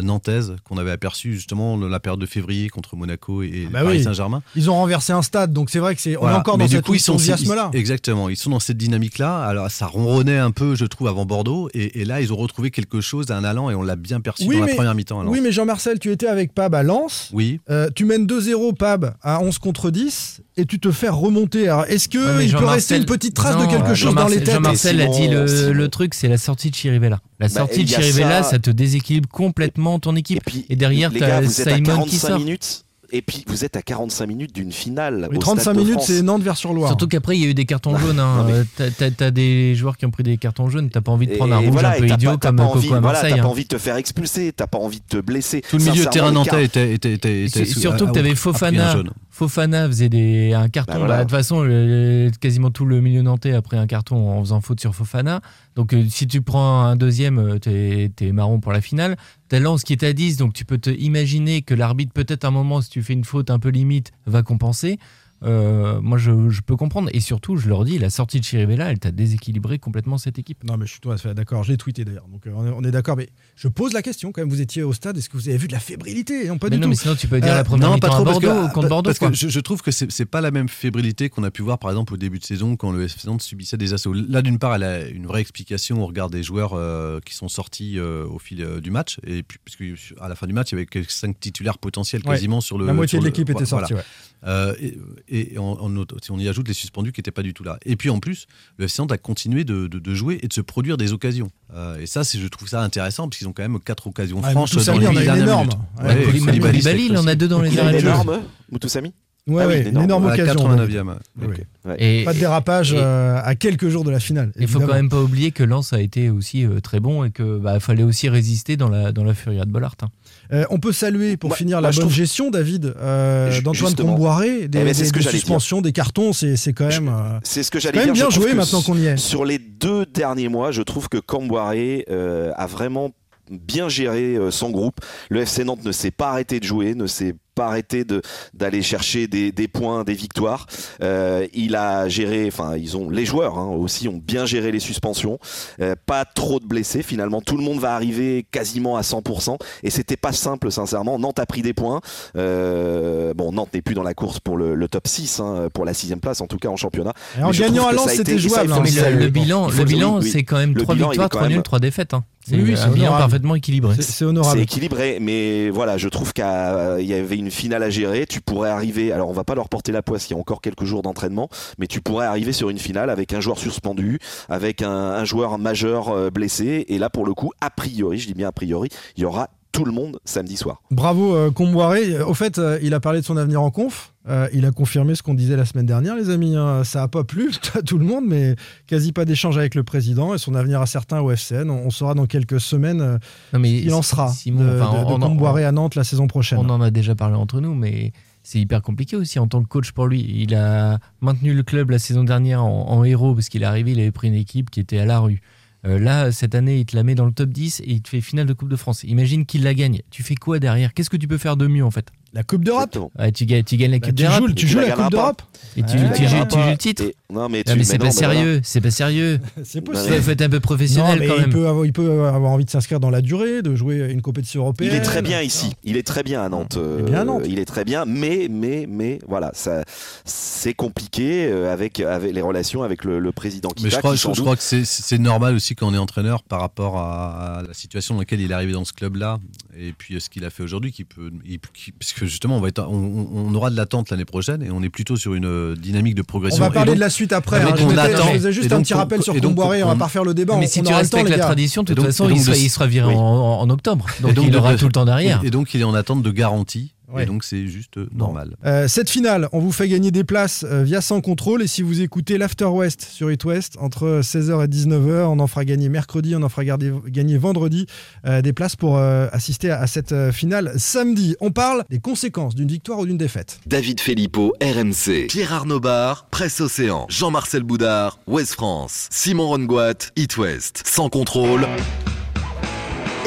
nantaise qu'on avait aperçue justement dans la période de février contre Monaco et, et Bah Paris oui. Saint-Germain. Ils ont renversé un stade, donc c'est vrai que c'est on est encore Mais dans du cet enthousiasme-là. Exactement, ils sont dans cette dynamique-là. Alors, ça ronronnait un peu, je trouve, avant Bordeaux. Et, et là, ils ont retrouvé quelque chose, un allant, et on l'a bien perçu Oui, dans mais- la première mi-temps. à Lens. Oui, mais Jean-Marcel, tu étais avec Pab à Lens. Oui. Euh, tu mènes 2-0 Pab à 11 contre 10 et tu te fais remonter. Alors, est-ce que Ouais, il peut rester une petite trace Non, de quelque chose dans les têtes Jean-Marcel a dit le, truc, c'est la sortie de Chirivella. La Bah, sortie de Chirivella, ça. ça te déséquilibre complètement ton équipe. Et puis, Et derrière, êtes à Simon qui 45 sort. minutes. Et puis, vous êtes à 45 minutes d'une finale. Oui, au 35 Stade de minutes, c'est Nantes vers sur Loire. Surtout qu'après, il y a eu des cartons jaunes. hein. mais- t'as- des joueurs qui ont pris des cartons jaunes. T'as pas envie de prendre un rouge voilà, un peu idiot pas- t'as comme pas Coco envie, à voilà, Marseille. T'as pas hein. envie de te faire expulser, t'as pas envie de te blesser. Tout le milieu de terrain nantais était, était, était, était Et sous- surtout que tu a- avais a pris un Fofana. Fofana faisait des, un carton. Bah voilà. Bah, de toute façon, le- quasiment tout le milieu nantais a pris un carton en faisant faute sur Fofana. Donc, euh, si tu prends un deuxième, euh, t'es es marron pour la finale. T'as Lens qui est à 10, donc tu peux te imaginer que l'arbitre, peut-être à un moment, si tu fais une faute un peu limite, va compenser. Euh, moi, je, je peux comprendre. Et surtout, je leur dis, la sortie de Chirivella, elle t'a déséquilibré complètement cette équipe. Non, mais je suis tout à fait d'accord. Je l'ai tweeté d'ailleurs. Donc, euh, on est, on est d'accord. Mais je pose la question quand même. Vous étiez au stade. Est-ce que vous avez vu de la fébrilité? Non, pas Mais du non, tout. mais sinon, tu peux dire Euh, la première Non, mi-temps pas à trop parce Bordeaux, que, contre Bordeaux. parce quoi. que je, je trouve que c'est pas la même fébrilité qu'on a pu voir par exemple au début de saison quand le FC Nantes subissait des assauts. Là d'une part elle a une vraie explication au regard des joueurs euh, qui sont sortis euh, au fil euh, du match et puis puisque à la fin du match il y avait que cinq titulaires potentiels Ouais. quasiment sur le La moitié sur de l'équipe était voilà. sortie. ouais. Euh, et, et on, on- si on y ajoute les suspendus qui n'étaient pas du tout là. Et puis en plus, le FC Nantes a continué de, de- de jouer et de se produire des occasions. Euh, et ça, je trouve ça intéressant parce qu'ils ont quand même quatre occasions Ouais, franches dans les dernières énorme. minutes. Ouais, Ouais, Koulibaly, Koulibaly, Koulibaly, il en a deux dans les arrêts une de jeu. énorme, Moutoussamy Ouais, Ah oui, ouais, une énorme la occasion. 89e. Oui. Ok. Ouais. Et- Pas de dérapage et- euh, à quelques jours de la finale. Il faut quand même pas oublier que Lens a été aussi euh, très bon et que bah, fallait aussi résister dans la dans la furia de Bollard. hein. Euh, on peut saluer pour finir la bonne trouve- gestion, David, euh, d'Antoine. Comboiré, des, Eh ben, des- des suspensions, des cartons, c'est quand même. euh, C'est ce que j'allais dire. bien je joué maintenant qu'on y est. Sur les deux derniers mois, je trouve que Camboiré euh, a vraiment bien géré son groupe. Le FC Nantes ne s'est pas arrêté de jouer, ne s'est pas arrêté de d'aller chercher des, des points, des victoires. Euh, il a géré, enfin ils ont les joueurs hein, aussi ont bien géré les suspensions. Euh, pas trop de blessés. Finalement, tout le monde va arriver quasiment à 100% et c'était pas simple sincèrement. Nantes a pris des points. Euh, bon, Nantes n'est plus dans la course pour le, le top 6, hein, pour la sixième place en tout cas en championnat. Et en gagnant à Lens, c'était ça, jouable. hein. le Mais le, saluer. le bilan, le bilan oui, c'est quand même trois victoires, trois nuls, trois défaites. hein. C'est Oui, oui, un c'est bilan honorable. parfaitement équilibré. C'est- honorable. C'est équilibré, mais voilà, je trouve qu'il y avait une finale à gérer. Tu pourrais arriver, alors on va pas leur porter la poisse, il y a encore quelques jours d'entraînement, mais tu pourrais arriver sur une finale avec un joueur suspendu, avec un, un joueur majeur euh, blessé, et là pour le coup, a priori, je dis bien a priori, il y aura tout le monde samedi soir. Bravo euh, Comboiré. Au fait, euh, il a parlé de son avenir en conf. Euh, il a confirmé ce qu'on disait la semaine dernière, les amis. hein. Ça a pas plu à tout le monde, mais quasi pas d'échange avec le président et son avenir incertain au FCN. On, on saura dans quelques semaines euh, Non, mais il en sera Simon, de, enfin, de- de on- on- Comboiré à Nantes la saison prochaine. On en a déjà parlé entre nous, mais c'est hyper compliqué aussi en tant que coach pour lui. Il a maintenu le club la saison dernière en, en héros parce qu'il est arrivé, il avait pris une équipe qui était à la rue. Euh, là, cette année, il te la met dans le top 10 et il te fait finale de Coupe de France. Imagine qu'il la gagne. Tu fais quoi derrière? Qu'est-ce que tu peux faire de mieux en fait? La Coupe d'Europe. Ouais, tu, gagnes, tu gagnes la Bah, Coupe Tu d'Europe joues, tu joues la la Coupe d'Europe et tu, Ouais, tu joues le titre. Et- non mais, Non, mais c'est mais pas non, mais sérieux, c'est pas sérieux. C'est Non, possible. mais- Faut faut être un peu Non, professionnel mais quand il peut, avoir, il peut avoir envie de s'inscrire dans la durée, de jouer une compétition européenne. Il est très bien ici. Il est très bien à Nantes. Il est bien à Euh, Nantes. Il est très bien, mais mais mais voilà, ça c'est compliqué euh, avec avec les relations avec le, le président Mais Kita, je crois, qui je, crois que c'est- c'est normal aussi quand on est entraîneur par rapport à, la situation dans laquelle il est arrivé dans ce club-là et puis euh, ce qu'il a fait aujourd'hui, qui peut, il- qui- parce que justement on va être, on, on- on aura de l'attente l'année prochaine et on est plutôt sur une euh, dynamique de On progression. va Et parler donc- de la suite après. Hein. Je, on mettais- attend. je faisais juste un petit rappel sur Comboiré, on va pas refaire le débat. Mais on- si on tu aura le temps, respectes la tradition, de toute donc- façon, il sera, de- il sera viré oui. en, octobre. Donc Et donc il aura tout le temps derrière. Et donc il est en attente de garantie. Ouais. Et donc c'est juste euh, normal. Euh, cette finale, on vous fait gagner des places euh, via Sans Contrôle. Et si vous écoutez l'After West sur It West, entre 16h et 19h, on en fera gagner mercredi, on en fera garder- gagner vendredi euh, des places pour euh, assister à, à cette finale samedi. On parle des conséquences d'une victoire ou d'une défaite. David Filippo, RMC. Pierre Arnaud Bar, Presse Océan. Jean-Marcel Boudard, Ouest France. Simon Rongoat, It West. Sans contrôle.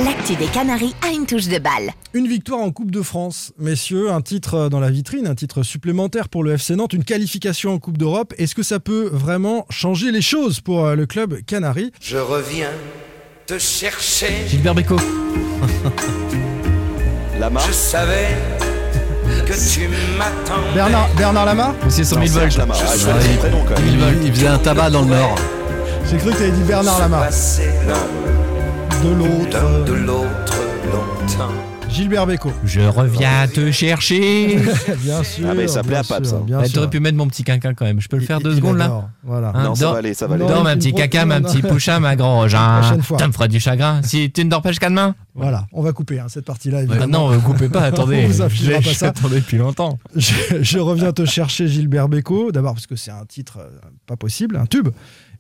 L'actu des Canaries a une touche de balle. Une victoire en Coupe de France, messieurs, un titre dans la vitrine, un titre supplémentaire pour le FC Nantes, une qualification en Coupe d'Europe. Est-ce que ça peut vraiment changer les choses pour euh, le club canari Je reviens te chercher. Gilbert Bécaud. Lama. Je savais que tu m'attendais. Bernard, Bernard Lama? Monsieur 100 000 Non, volts. Serge Lama. Ah, je Ah, il- prénom quand même. Il, il faisait un tabac dans le Nord. J'ai cru que tu avais dit Bernard Lama. Passé De l'autre, l'un de l'autre longtemps. Gilbert Bécaud. Je reviens te chercher. bien sûr. Ah, mais ça plaît à Pape, ça. bien Bah, sûr. T'aurais pu mettre mon petit quinquin quand même. Je peux le faire Il- deux il secondes là Voilà. Hein, Non, ça dors- va aller, ça va aller. Non, Dors, ma petit caca, ma non, petit non. poucha, ma grand. Ça me fera du chagrin. Si tu ne dors pas jusqu'à demain. Voilà, on va couper hein, cette partie-là. évidemment. Maintenant, euh, coupez pas, attendez. On vous affichera pas ça. J'attendais depuis longtemps. Je, je reviens te chercher, Gilbert Bécaud. D'abord parce que c'est un titre euh, pas possible, un tube.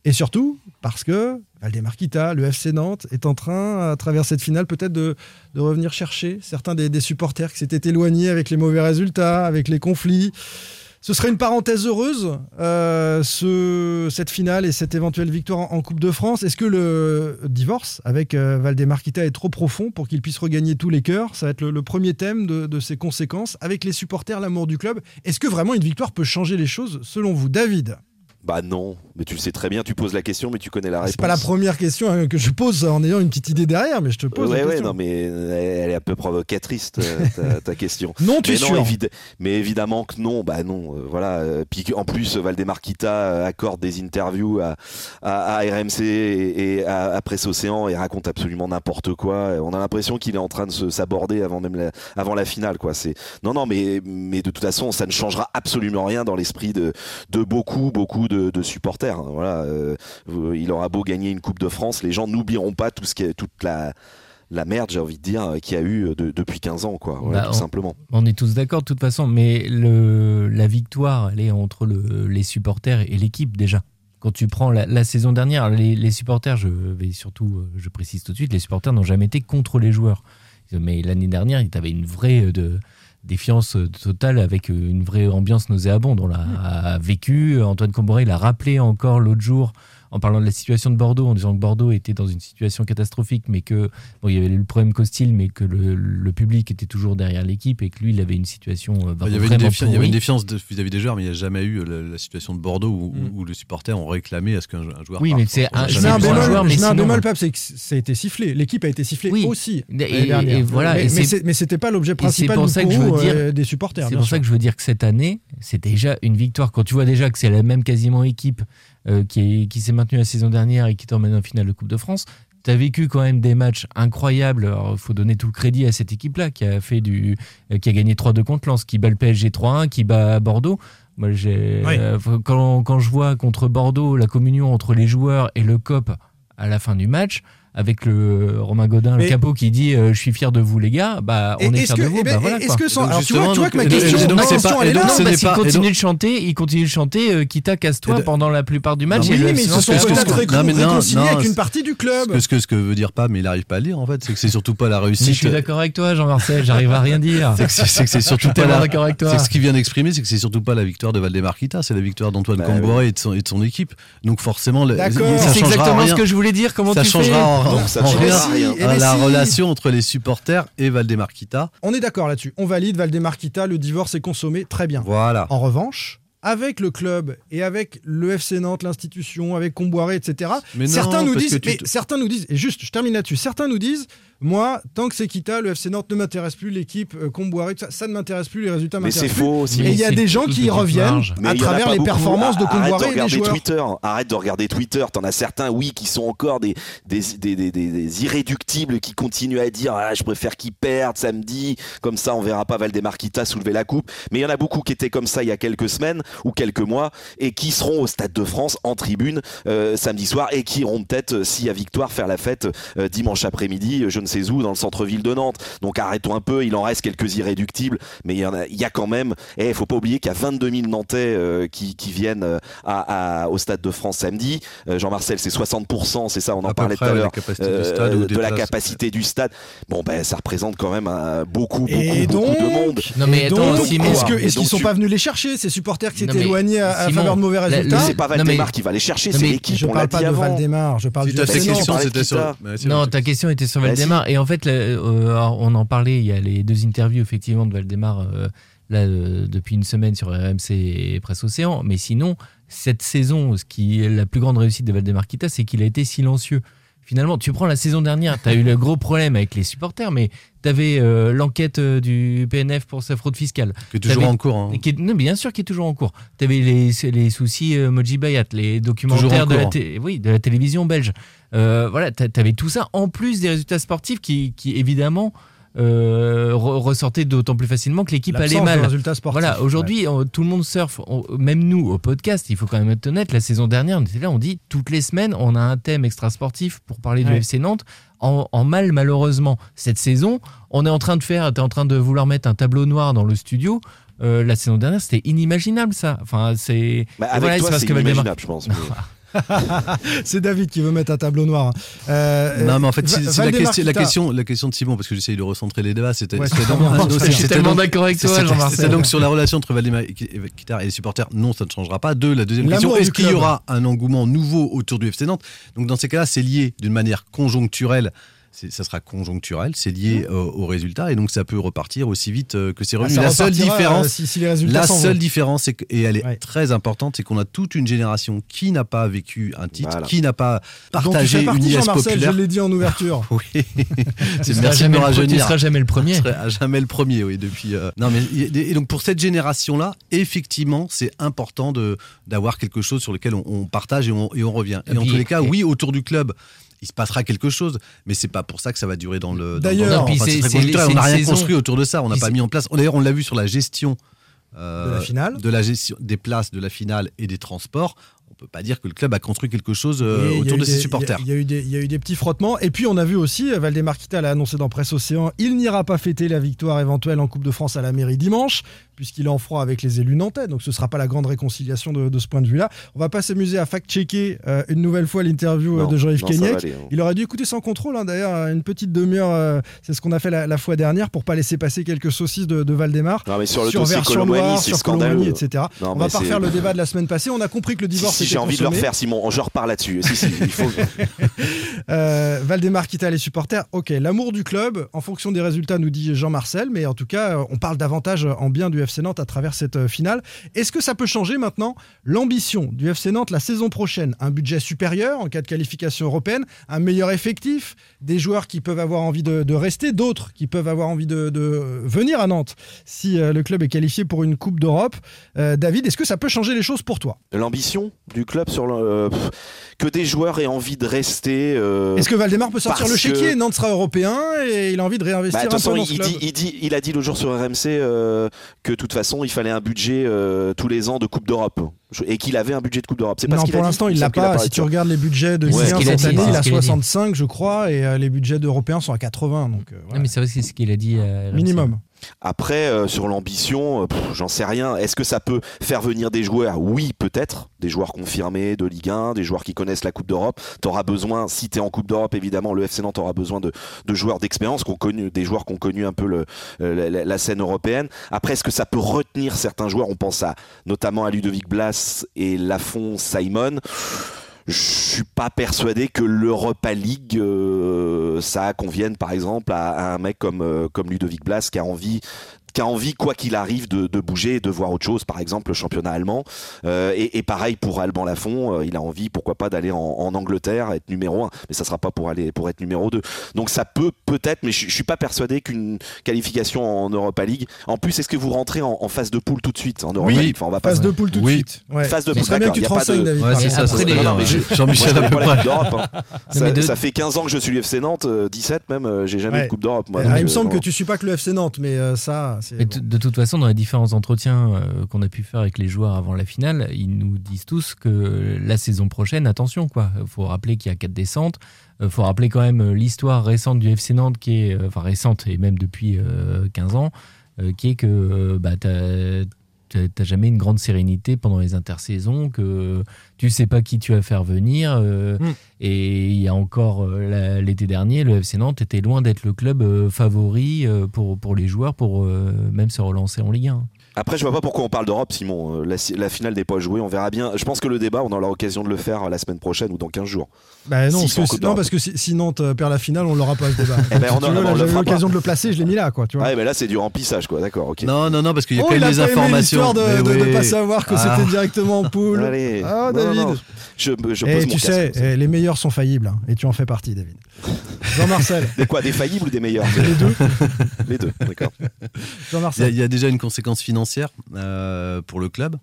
Et surtout parce que Valdemar Kita, le FC Nantes, est en train, à travers cette finale, peut-être de, revenir chercher certains des, supporters qui s'étaient éloignés avec les mauvais résultats, avec les conflits. Ce serait une parenthèse heureuse, euh, ce, cette finale et cette éventuelle victoire en, Coupe de France. Est-ce que le divorce avec euh, Valdemar Kita est trop profond pour qu'il puisse regagner tous les cœurs? Ça va être le, le premier thème de, de ses conséquences. Avec les supporters, l'amour du club, est-ce que vraiment une victoire peut changer les choses selon vous David? Bah non, mais tu le sais très bien, tu poses la question, mais tu connais la réponse. C'est pas la première question hein, que je pose en ayant une petite idée derrière, mais je te pose Ouais, la ouais, question. non, mais elle est un peu provocatrice, ta, ta- ta question. Non, tu mais es sûr évid- Mais évidemment que non, bah non, euh, voilà. euh, Puis en plus, Valdemar Kita euh, accorde des interviews à, à, à RMC et, et à, à Presse Océan et raconte absolument n'importe quoi. On a l'impression qu'il est en train de se s'aborder avant même la, avant la finale, quoi. C'est non, non, mais mais de toute façon, ça ne changera absolument rien dans l'esprit de de beaucoup, beaucoup de, de supporters. Hein. Voilà, euh, il aura beau gagner une Coupe de France, les gens n'oublieront pas tout ce qui est toute la la merde, j'ai envie de dire, qu'il y a eu de- depuis 15 ans, quoi. Voilà, Bah, tout on- simplement. On est tous d'accord de toute façon, mais le, la victoire, elle est entre le- les supporters et l'équipe déjà. Quand tu prends la, la saison dernière, les, les supporters, je vais surtout, euh, je précise tout de suite, les supporters n'ont jamais été contre les joueurs. Mais l'année dernière, il y avait une vraie euh, de, défiance euh, totale avec euh, une vraie ambiance nauséabonde. On l'a vécu. Antoine Comboré l'a rappelé encore l'autre jour en parlant de la situation de Bordeaux, en disant que Bordeaux était dans une situation catastrophique, mais que bon, il y avait le problème Costil, mais que le, le public était toujours derrière l'équipe et que lui, il avait une situation euh, Il y, avait une vraiment défi- il y avait pourrie. une défiance de- vis-à-vis des joueurs, mais il n'y a jamais eu la, la situation de Bordeaux où, où- où les supporters ont réclamé à ce qu'un un joueur. Mm. Oui, parte. mais c'est un- un c'est ça. bémol, joueur, mais un bémol, Pape, c'est que ça a été sifflé. L'équipe a été sifflée Oui. aussi. Et- voilà, mais, mais mais c'était pas l'objet principal pour du ça que coup, je veux dire, euh, des supporters. C'est pour sûr. ça que je veux dire que cette année, c'est déjà une victoire. Quand tu vois déjà que c'est la même quasiment équipe euh, qui, est- qui s'est maintenue la saison dernière et qui t'emmène en finale de Coupe de France, tu as vécu quand même des matchs incroyables. Il faut donner tout le crédit à cette équipe-là qui a fait du, euh, qui a gagné 3-2 contre Lens, qui bat le PSG 3-1, qui bat Bordeaux. Moi, j'ai, Oui. euh, quand, quand je vois contre Bordeaux la communion entre les joueurs et le COP à la fin du match, avec le Romain Godin, Mais- le capot qui dit euh, Je suis fier de vous, les gars, bah, on est est-ce fier que- de vous. eh ben, bah, voilà, est-ce que sans- Donc, alors, tu vois, justement, tu vois que ma question, donc, c'est question, pas- elle est là. Non, parce qu'il continue de chanter, il continue de chanter, euh, Kita casse-toi pendant la plupart du match. Non, Oui, mais ils se sont peut-être Non, non, réconciliés non, avec une partie du club. ce que, ce que veut dire pas, mais il n'arrive pas à le lire en fait, c'est que c'est surtout pas la Mais réussite. je suis d'accord avec toi, Jean-Marcel, j'arrive à rien dire. C'est que c'est- surtout Je suis pas la. d'accord avec toi. C'est ce qu'il vient d'exprimer, c'est que c'est surtout pas la victoire de Valdemar Kita, c'est la victoire d'Antoine Bah, Camboré et, de son, équipe. Donc forcément, C'est exactement ce que je voulais dire. Comment tu fais Donc, ça rien ben la si. relation entre les supporters et Valdemar Kita. On est d'accord là-dessus. On valide Valdemar Kita, le divorce est consommé, très bien. Voilà. En revanche, avec le club et avec le FC Nantes, l'institution, avec Comboiré, etc. Mais non, certains nous disent, mais certains nous disent, et juste, je termine là-dessus. Certains nous disent, moi, tant que c'est Kita, le FC Nantes ne m'intéresse plus, l'équipe euh, Comboiré, ça, ça ne m'intéresse plus, les résultats Mais m'intéressent c'est plus. faux aussi. Et il y a c'est des gens qui reviennent. Mais à travers les beaucoup. performances de Arrête Comboiré et des regarder joueurs. Twitter. Arrête de regarder Twitter. T'en as certains, oui, qui sont encore des, des, des, des, des- des irréductibles qui continuent à dire ah, je préfère qu'ils perdent samedi. Comme ça, on verra pas Valdemar Kita soulever la coupe. Mais il y en a beaucoup qui étaient comme ça il y a quelques semaines. ou quelques mois et qui seront au Stade de France en tribune euh, samedi soir et qui iront peut-être, euh, s'il y a victoire, faire la fête euh, dimanche après-midi, je ne sais où, dans le centre-ville de Nantes. Donc arrêtons un peu, il en reste quelques irréductibles, mais il y, en a, il y a quand même, et il faut pas oublier qu'il y a 22 000 Nantais euh, qui, qui viennent euh, à, à- au Stade de France samedi. Euh, Jean-Marcel, c'est 60%, c'est ça, on en parlait près, tout à l'heure, ou de la capacité du stade. Bon, ben ça représente quand même beaucoup, beaucoup, Et beaucoup donc, de monde. Non, mais et attends, donc, Simon, est-ce que- Et est-ce qu'ils donc sont tu- pas venus les chercher, ces supporters qui s'étaient éloignés à, à faveur de mauvais résultats C'est pas Non, mais- Valdemar qui va les chercher, Non, c'est mais l'équipe, Je on l'a parle dit pas de avant. Valdemar, je parle ta si, Nantes. on question, parlait de sur. Mais c'est Non, ta question était sur Bah, Et en fait, euh, on en parlait, il y a les deux interviews effectivement de Valdemar euh, là, euh, depuis une semaine sur RMC et Presse Océan. Mais sinon, cette saison, ce qui est la plus grande réussite de Valdemar Kita, c'est qu'il a été silencieux. Finalement, tu prends la saison dernière, tu as eu le gros problème avec les supporters, mais tu avais l'enquête euh, du PNF pour sa fraude fiscale. Qui est toujours en cours. hein. Et qui est- non, bien sûr, qui est toujours en cours. Tu avais les, les soucis euh, Moji Bayat, les documentaires de la, oui, de la télévision belge. Euh, voilà, tu avais tout ça en plus des résultats sportifs qui, qui évidemment, euh, re- ressortaient d'autant plus facilement que l'équipe allait mal. résultats sportifs. Voilà, aujourd'hui, tout le monde surfe. On- même nous, au podcast, il faut quand même être honnête, la saison dernière, on était là, on dit toutes les semaines, on a un thème extra-sportif pour parler du Ouais. FC Nantes. En, en mal, malheureusement, cette saison, on est en train de faire, tu es en train de vouloir mettre un tableau noir dans le studio. Euh, la saison dernière, c'était inimaginable, ça. Enfin, c'est. Bah, voilà, toi, parce c'est que Valdemar- je pense. mais- C'est David qui veut mettre un tableau noir. Euh, Non, mais en fait, c'est la, question, la, question, la question de Simon, parce que j'essaye de recentrer les débats, c'était Ouais, tellement d'accord avec toi, c'était- Jean-Marcel. C'était donc sur la relation entre Valdemar et les supporters. Non, ça ne changera pas. Deux, la deuxième question, est-ce qu'il y aura un engouement nouveau autour du FC Nantes? Donc dans ces cas-là, c'est lié d'une manière conjoncturelle. Ça sera conjoncturel, c'est lié euh, au résultat et donc ça peut repartir aussi vite euh, que c'est Mmh. Ah, revenu. la seule différence, euh, si, si les résultats la seule vont. différence, et elle est Ouais. très importante, c'est qu'on a toute une génération qui n'a pas vécu un titre, Voilà. qui n'a pas Donc, tu partagé partie, une IS populaire. je l'ai dit en ouverture. Oui, Tu c'est merci de jamais me le pre- Tu rajeunir. seras jamais le premier. À jamais le premier, oui, depuis. euh, Non, mais et donc pour cette génération-là, effectivement, c'est important de d'avoir quelque chose sur lequel on, on partage et on, et on revient. Et, Et en tous les cas, et- oui, autour du club. Il se passera quelque chose, mais c'est pas pour ça que ça va durer dans le. D'ailleurs- enfin, on n'a rien saison- construit autour de ça. On n'a pas mis en place. D'ailleurs, on l'a vu sur la gestion euh, De la finale. de la gestion des places de la finale et des transports. On peut pas dire que le club a construit quelque chose euh, autour de des- ses supporters. Il y, a- il y a eu des- il y a eu des petits frottements. Et puis, on a vu aussi, euh, Valdemar Kita l'a annoncé dans Presse Océan, il n'ira pas fêter la victoire éventuelle en Coupe de France à la mairie dimanche, puisqu'il est en froid avec les élus nantais. Donc, ce ne sera pas la grande réconciliation de, de ce point de vue-là. On va pas s'amuser à fact-checker euh, une nouvelle fois l'interview euh, de Jean-Yves Kenyek. hein. Il aurait dû écouter sans contrôle, hein, d'ailleurs, une petite demi-heure. euh, c'est ce qu'on a fait la, la fois dernière pour pas laisser passer quelques saucisses de, de Valdemar. Non, mais sur le sur dossier Colomani, sur. Colomani, etc. Non, on va pas refaire le débat de la semaine passée. On a compris que le divorce si, était j'ai envie de le refaire, Simon. Je repars là-dessus. si, si, il faut. Valdemar quitta les supporters. Ok, l'amour du club, en fonction des résultats, nous dit Jean-Marcel, mais en tout cas, on parle davantage en bien du FC Nantes à travers cette euh, finale. Est-ce que ça peut changer maintenant l'ambition du FC Nantes la saison prochaine? Un budget supérieur en cas de qualification européenne, un meilleur effectif, des joueurs qui peuvent avoir envie de, de rester, d'autres qui peuvent avoir envie de, de venir à Nantes si euh, le club est qualifié pour une Coupe d'Europe. Euh, David, est-ce que ça peut changer les choses pour toi? L'ambition du club sur le, euh, que des joueurs aient envie de rester. euh, Est-ce que Valdemar peut sortir le chéquier? que- Nantes sera européen et il a envie de Bah, réinvestir un peu dans il, ce club dit, il, dit- il a dit le jour sur RMC euh, que de toute façon, il fallait un budget euh, tous les ans de Coupe d'Europe et qu'il avait un budget de Coupe d'Europe. C'est pas non, ce qu'il pour a dit l'instant, il l'a pas. Si tu regardes les budgets de Ouais, Ligue c'est ce 1 qu'il a cette année, il a qu'il a dit. 65, je crois, et euh, les budgets d'Européens sont à 80. Donc, euh, voilà. Non, mais c'est vrai que c'est ce qu'il a dit. minimum. Après, euh, sur l'ambition, euh, j'en sais rien. Est-ce que ça peut faire venir des joueurs? Oui, peut-être. Des joueurs confirmés de Ligue 1, des joueurs qui connaissent la Coupe d'Europe. T'auras besoin, si t'es en Coupe d'Europe, évidemment, le FC Nantes aura besoin de, de joueurs d'expérience, des joueurs qui ont connu un peu euh, la, la scène européenne. Après, est-ce que ça peut retenir certains joueurs? On pense à notamment à Ludovic Blas et Lafont Simon. Je suis pas persuadé que l'Europa League, euh, ça convienne par exemple à, un mec euh, comme Ludovic Blas qui a envie qui a envie, quoi qu'il arrive, de, de bouger et de voir autre chose, par exemple le championnat allemand. Euh, et, et pareil pour Alban Lafont, euh, il a envie, pourquoi pas, d'aller en, en Angleterre, être numéro un, mais ça sera pas pour aller pour être numéro 2. Donc ça peut peut-être, mais je, je suis pas persuadé qu'une qualification en Europa League. En plus, est-ce que vous rentrez en, en phase de poule tout de suite en Europa Oui. League? Enfin, on va pas Phase se- de poule tout de Oui. suite. Ouais. Phase de poule, y a pas de- David. Ouais, c'est ça, Jean-Michel à peu pas la près. Coupe d'Europe. hein. Ça, de- ça fait 15 ans que je suis du FC Nantes, euh, 17 même, euh, j'ai jamais de Coupe d'Europe. il me euh, semble non. que tu suis pas que le FC Nantes, mais euh, ça, Mais bon. t- de toute façon, dans les différents entretiens euh, qu'on a pu faire avec les joueurs avant la finale, ils nous disent tous que la saison prochaine, attention quoi. Il faut rappeler qu'il y a quatre descentes. Il faut rappeler quand même euh, l'histoire récente du FC Nantes, qui est euh, enfin récente et même depuis euh, 15 ans, euh, qui est que euh, bah, t'as t'as- t'as jamais une grande sérénité pendant les intersaisons, que tu sais pas qui tu vas faire venir. euh, Mm. Et il y a encore euh, l'été dernier, le FC Nantes était loin d'être le club euh, favori pour, pour les joueurs pour même se relancer en Ligue 1. Après, je vois pas pourquoi on parle d'Europe, Simon. Euh, La, la finale n'est pas jouée, on verra bien. Je pense que le débat, on aura l'occasion de le faire la semaine prochaine ou dans 15 jours. Bah non, parce que, non, parce que si, si Nantes euh, perd la finale, on l'aura pas ce débat. Eh ben, Si J'avais l'occasion de le placer, je l'ai mis là, quoi. Tu vois. Ouais, mais là, c'est du remplissage, quoi. D'accord, ok. Non, non, non, parce qu'il y a Oh, quand il même a des informations. de, de oui. ne pas savoir que Ah. c'était directement en poule. Allez. Ah, non, David. non. Je, je Eh, pose tu mon sais, eh, les meilleurs sont faillibles, hein, et tu en fais partie, David. Jean-Marcel. Des quoi Des faillibles ou des meilleurs? Les deux. Les deux, d'accord. Jean-Marcel. il y a déjà une conséquence financière euh, pour le club.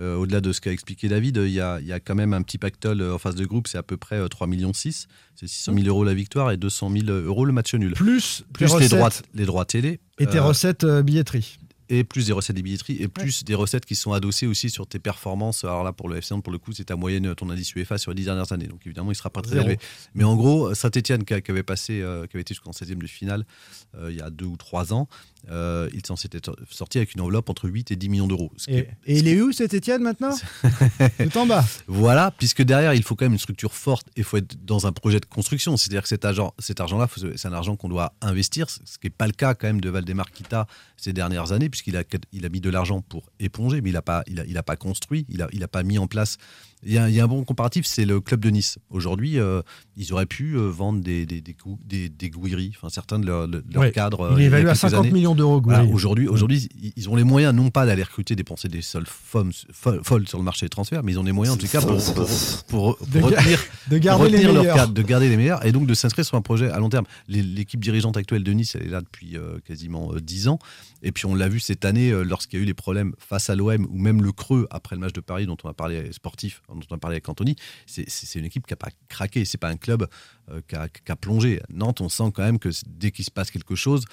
Euh, Au-delà de ce qu'a expliqué David, il y, a, il y a quand même un petit pactole euh, en phase de groupe, c'est à peu près euh, 3,6 millions. C'est 600 000 euros la victoire et 200 000 euros le match nul. Plus, Plus les recettes droits, les droits télé. et tes euh, recettes euh, billetterie. Et plus des recettes des billetteries et plus des recettes qui sont adossées aussi sur tes performances. Alors là, pour le FC Nantes, pour le coup, c'est ta moyenne, ton indice UEFA sur les dix dernières années. Donc évidemment, il sera pas très Zéro. élevé. Mais en gros, Saint-Etienne, qui, avait passé, euh, qui avait été jusqu'en 16e de finale euh, il y a deux ou trois ans, euh, il s'en s'était sorti avec une enveloppe entre 8 et 10 millions d'euros. Et, est- et il est où cet Étienne maintenant? Tout en bas. Voilà, puisque derrière, il faut quand même une structure forte et il faut être dans un projet de construction. C'est-à-dire que cet, argent, cet argent-là, faut- c'est un argent qu'on doit investir, ce qui n'est pas le cas quand même de Valdemar Kita ces dernières années, puisqu'il a, il a mis de l'argent pour éponger, mais il n'a pas, il a, pas construit, il n'a il a pas mis en place. Il y, a, il y a un bon comparatif, c'est le club de Nice. Aujourd'hui, euh, ils auraient pu euh, vendre des, des, des, des, des Gouiri, enfin certains de leurs de leurs Ouais. cadres. euh, Il est a évalué à quelques 50 années. millions d'euros, Voilà. Aujourd'hui, aujourd'hui, ils- ont les moyens, non pas d'aller recruter, dépenser des sommes folles, sur le marché des transferts, mais ils ont les moyens, en tout cas, pour, pour, pour- pour De retenir, de garder retenir les leur meilleurs. cadre, de garder les meilleurs, et donc de s'inscrire sur un projet à long terme. L'équipe dirigeante actuelle de Nice, elle est là depuis euh, quasiment euh, 10 ans, et puis on l'a vu cette année, euh, lorsqu'il y a eu les problèmes face à l'OM, ou même le creux après le match de Paris, dont on a parlé sportif, dont on a parlé avec Anthony, c'est- une équipe qui n'a pas craqué, c'est pas un club euh, qui, a, qui a plongé. Nantes, on sent quand même que dès qu'il se passe quelque chose,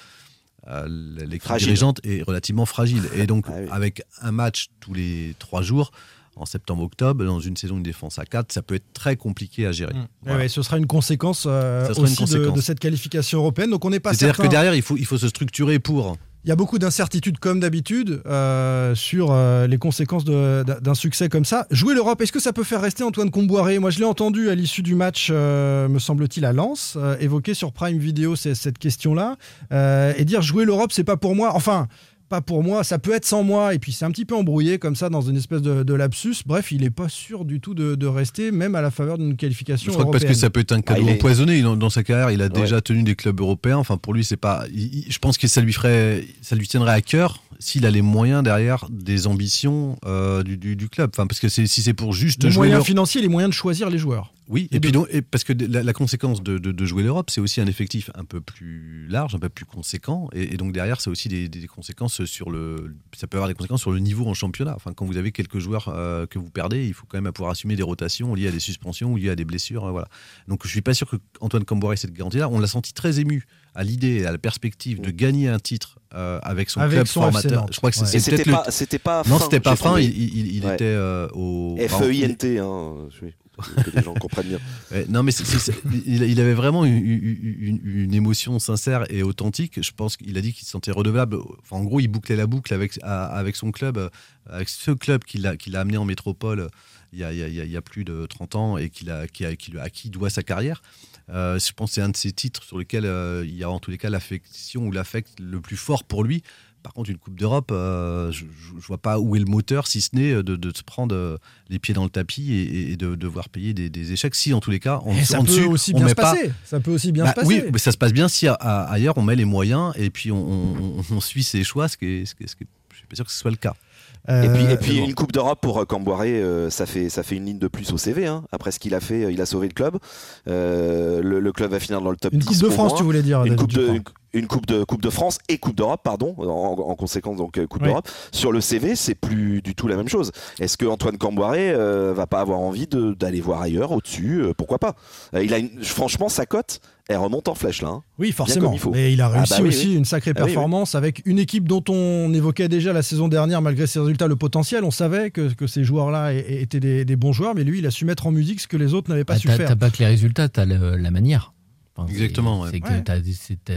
euh, l'équipe Fragile. dirigeante est relativement fragile. Et donc, Ah oui. avec un match tous les trois jours, en septembre-octobre, dans une saison de défense à 4, ça peut être très compliqué à gérer. Voilà. ouais, ce sera une conséquence, euh, une aussi de- cette qualification européenne. Donc on n'est pas C'est-à-dire certain. que derrière, il faut, il faut se structurer pour. Il y a beaucoup d'incertitudes, comme d'habitude, euh, sur euh, les conséquences d'un succès comme ça. Jouer l'Europe, est-ce que ça peut faire rester Antoine Comboiré? Moi, je l'ai entendu à l'issue du match, euh, me semble-t-il, à Lens, évoquer sur Prime Video cette question-là, et dire jouer l'Europe, c'est pas pour moi. Enfin. Pas pour moi, ça peut être sans moi, et puis c'est un petit peu embrouillé comme ça dans une espèce de, de lapsus. Bref, il n'est pas sûr du tout de, de rester, même à la faveur d'une qualification Je crois que parce que ça peut être un cadeau Ah, est- empoisonné. Dans sa carrière, il a Ouais. déjà tenu des clubs européens. Enfin, pour lui, c'est pas. il- il- je pense que ça lui ferait, ça lui tiendrait à cœur s'il a les moyens derrière des ambitions euh, du, du- du club. Enfin, parce que c'est- si c'est pour juste les jouer moyens financiers, les moyens de choisir les joueurs. Oui, Et et, puis donc, et parce que la, la conséquence de, de- de jouer l'Europe, c'est aussi un effectif un peu plus large, un peu plus conséquent, et, et donc derrière, c'est aussi des, des conséquences sur le, ça peut avoir des conséquences sur le niveau en championnat. Enfin, quand vous avez quelques joueurs euh, que vous perdez, il faut quand même pouvoir assumer des rotations liées à des suspensions ou liées à des blessures, euh, voilà. Donc, je suis pas sûr que Antoine Camboire ait cette garantie-là. On l'a senti très ému à l'idée et à la perspective de gagner un titre euh, avec son Avec club son formateur. Je crois que c'est Ouais. c'était peut-être le- pas, pas non, fin, c'était pas fin. Il, il- il Ouais. était euh, au E F-E-I-N-T, hein, je- que les gens comprennent bien. Ouais, non, mais il, il avait vraiment une, une- émotion sincère et authentique. Je pense qu'il a dit qu'il se sentait redevable. Enfin, en gros, il bouclait la boucle avec, avec son club, euh, avec ce club qu'il a, qu'il a amené en métropole il y a, il y a- il y a- il y a plus de 30 ans et qu'il a, qui a, qui à qui il doit sa carrière. Euh, je pense que c'est un de ces titres sur lesquels euh, il y a en tous les cas l'affection ou l'affect le plus fort pour lui. Par contre, une Coupe d'Europe, euh, je ne vois pas où est le moteur, si ce n'est de, de se prendre euh, les pieds dans le tapis et, et de devoir payer des, des échecs. Si, en tous les cas, en, Et ça en peut dessus, aussi on bien met se pas- passer. Ça peut aussi bien Bah se passer. Oui, mais ça se passe bien si ailleurs on met les moyens et puis on, on- on suit ses choix, ce qui est, ce qui est- ce qui est- je suis pas sûr que ce soit le cas. Et puis, Euh, et puis bon. une Coupe d'Europe pour euh, Camboiré, euh, ça, fait, ça fait une ligne de plus au CV. hein. Après ce qu'il a fait, il a sauvé le club. Le, le club va finir dans le top Une 10. Coupe de France, tu voulais dire, Une coupe de, une- une coupe de coupe de France et coupe d'Europe pardon en, en conséquence donc coupe Oui. d'Europe sur le CV c'est plus du tout la même chose est-ce que Antoine Camboiré euh, va pas avoir envie d'aller voir ailleurs au-dessus? Euh, pourquoi pas? Euh, il a une- franchement sa cote elle remonte en flèche là hein. Oui, forcément. il faut. Mais il a Ah réussi bah oui, aussi oui. une sacrée Ah oui, oui. performance avec une équipe dont on évoquait déjà la saison dernière, malgré ses résultats, le potentiel. On savait que, que ces joueurs-là étaient des, des bons joueurs, mais lui, il a su mettre en musique ce que les autres n'avaient pas Bah, su t'as faire. t'as pas que les résultats, t'as le- la manière. Enfin, c'est- Exactement, ouais. C'est que Ouais. t'as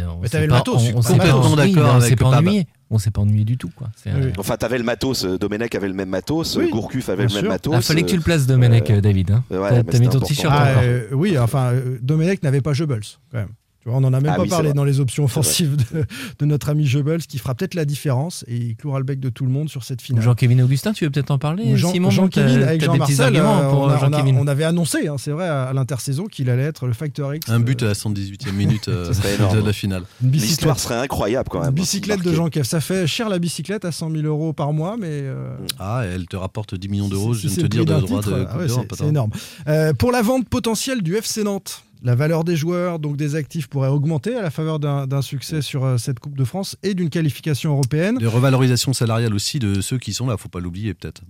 on Mais t'avais le pas- matos, on- s'est complètement pas- s'est pas Pab. ennuyé. On s'est pas ennuyé du tout. Quoi. Oui. euh, enfin t'avais le matos euh, Domenech avait le même matos Oui, euh, Gourcuff avait bien le même matos Ah, fallait que tu euh, le places, Domenech, euh, euh, David. Hein. ouais, T'as- mis ton t-shirt Ah, euh, oui, enfin, euh, Domenech n'avait pas Goebbels, quand même. Tu vois, on n'en a même Ah pas oui, parlé dans les options offensives de, de notre ami Goebbels, qui fera peut-être la différence et il clouera le bec de tout le monde sur cette finale. Jean-Kévin Augustin, tu veux peut-être en parler Jean, Simon Jean-Kévin T'as- avec Jean-Marcel, arguments euh, pour on, a- on a- Jean-Kévin on avait annoncé, hein, c'est vrai, à, à l'intersaison qu'il allait être le Factor X. Un euh, but à la 118e minute euh, de la finale. une l'histoire bicyclette, serait incroyable quand même une bicyclette de. Jean Kev. Ça fait cher la bicyclette à 100 000 euros par mois, mais. euh, Ah, elle te rapporte 10 millions d'euros, si je viens c'est de te dire, de droit de ah c'est- énorme. Euh, pour la vente potentielle du FC Nantes, la valeur des joueurs, donc des actifs, pourrait augmenter à la faveur d'un succès sur euh, cette Coupe de France et d'une qualification européenne. Des revalorisations salariales aussi de ceux qui sont là, faut pas l'oublier peut-être.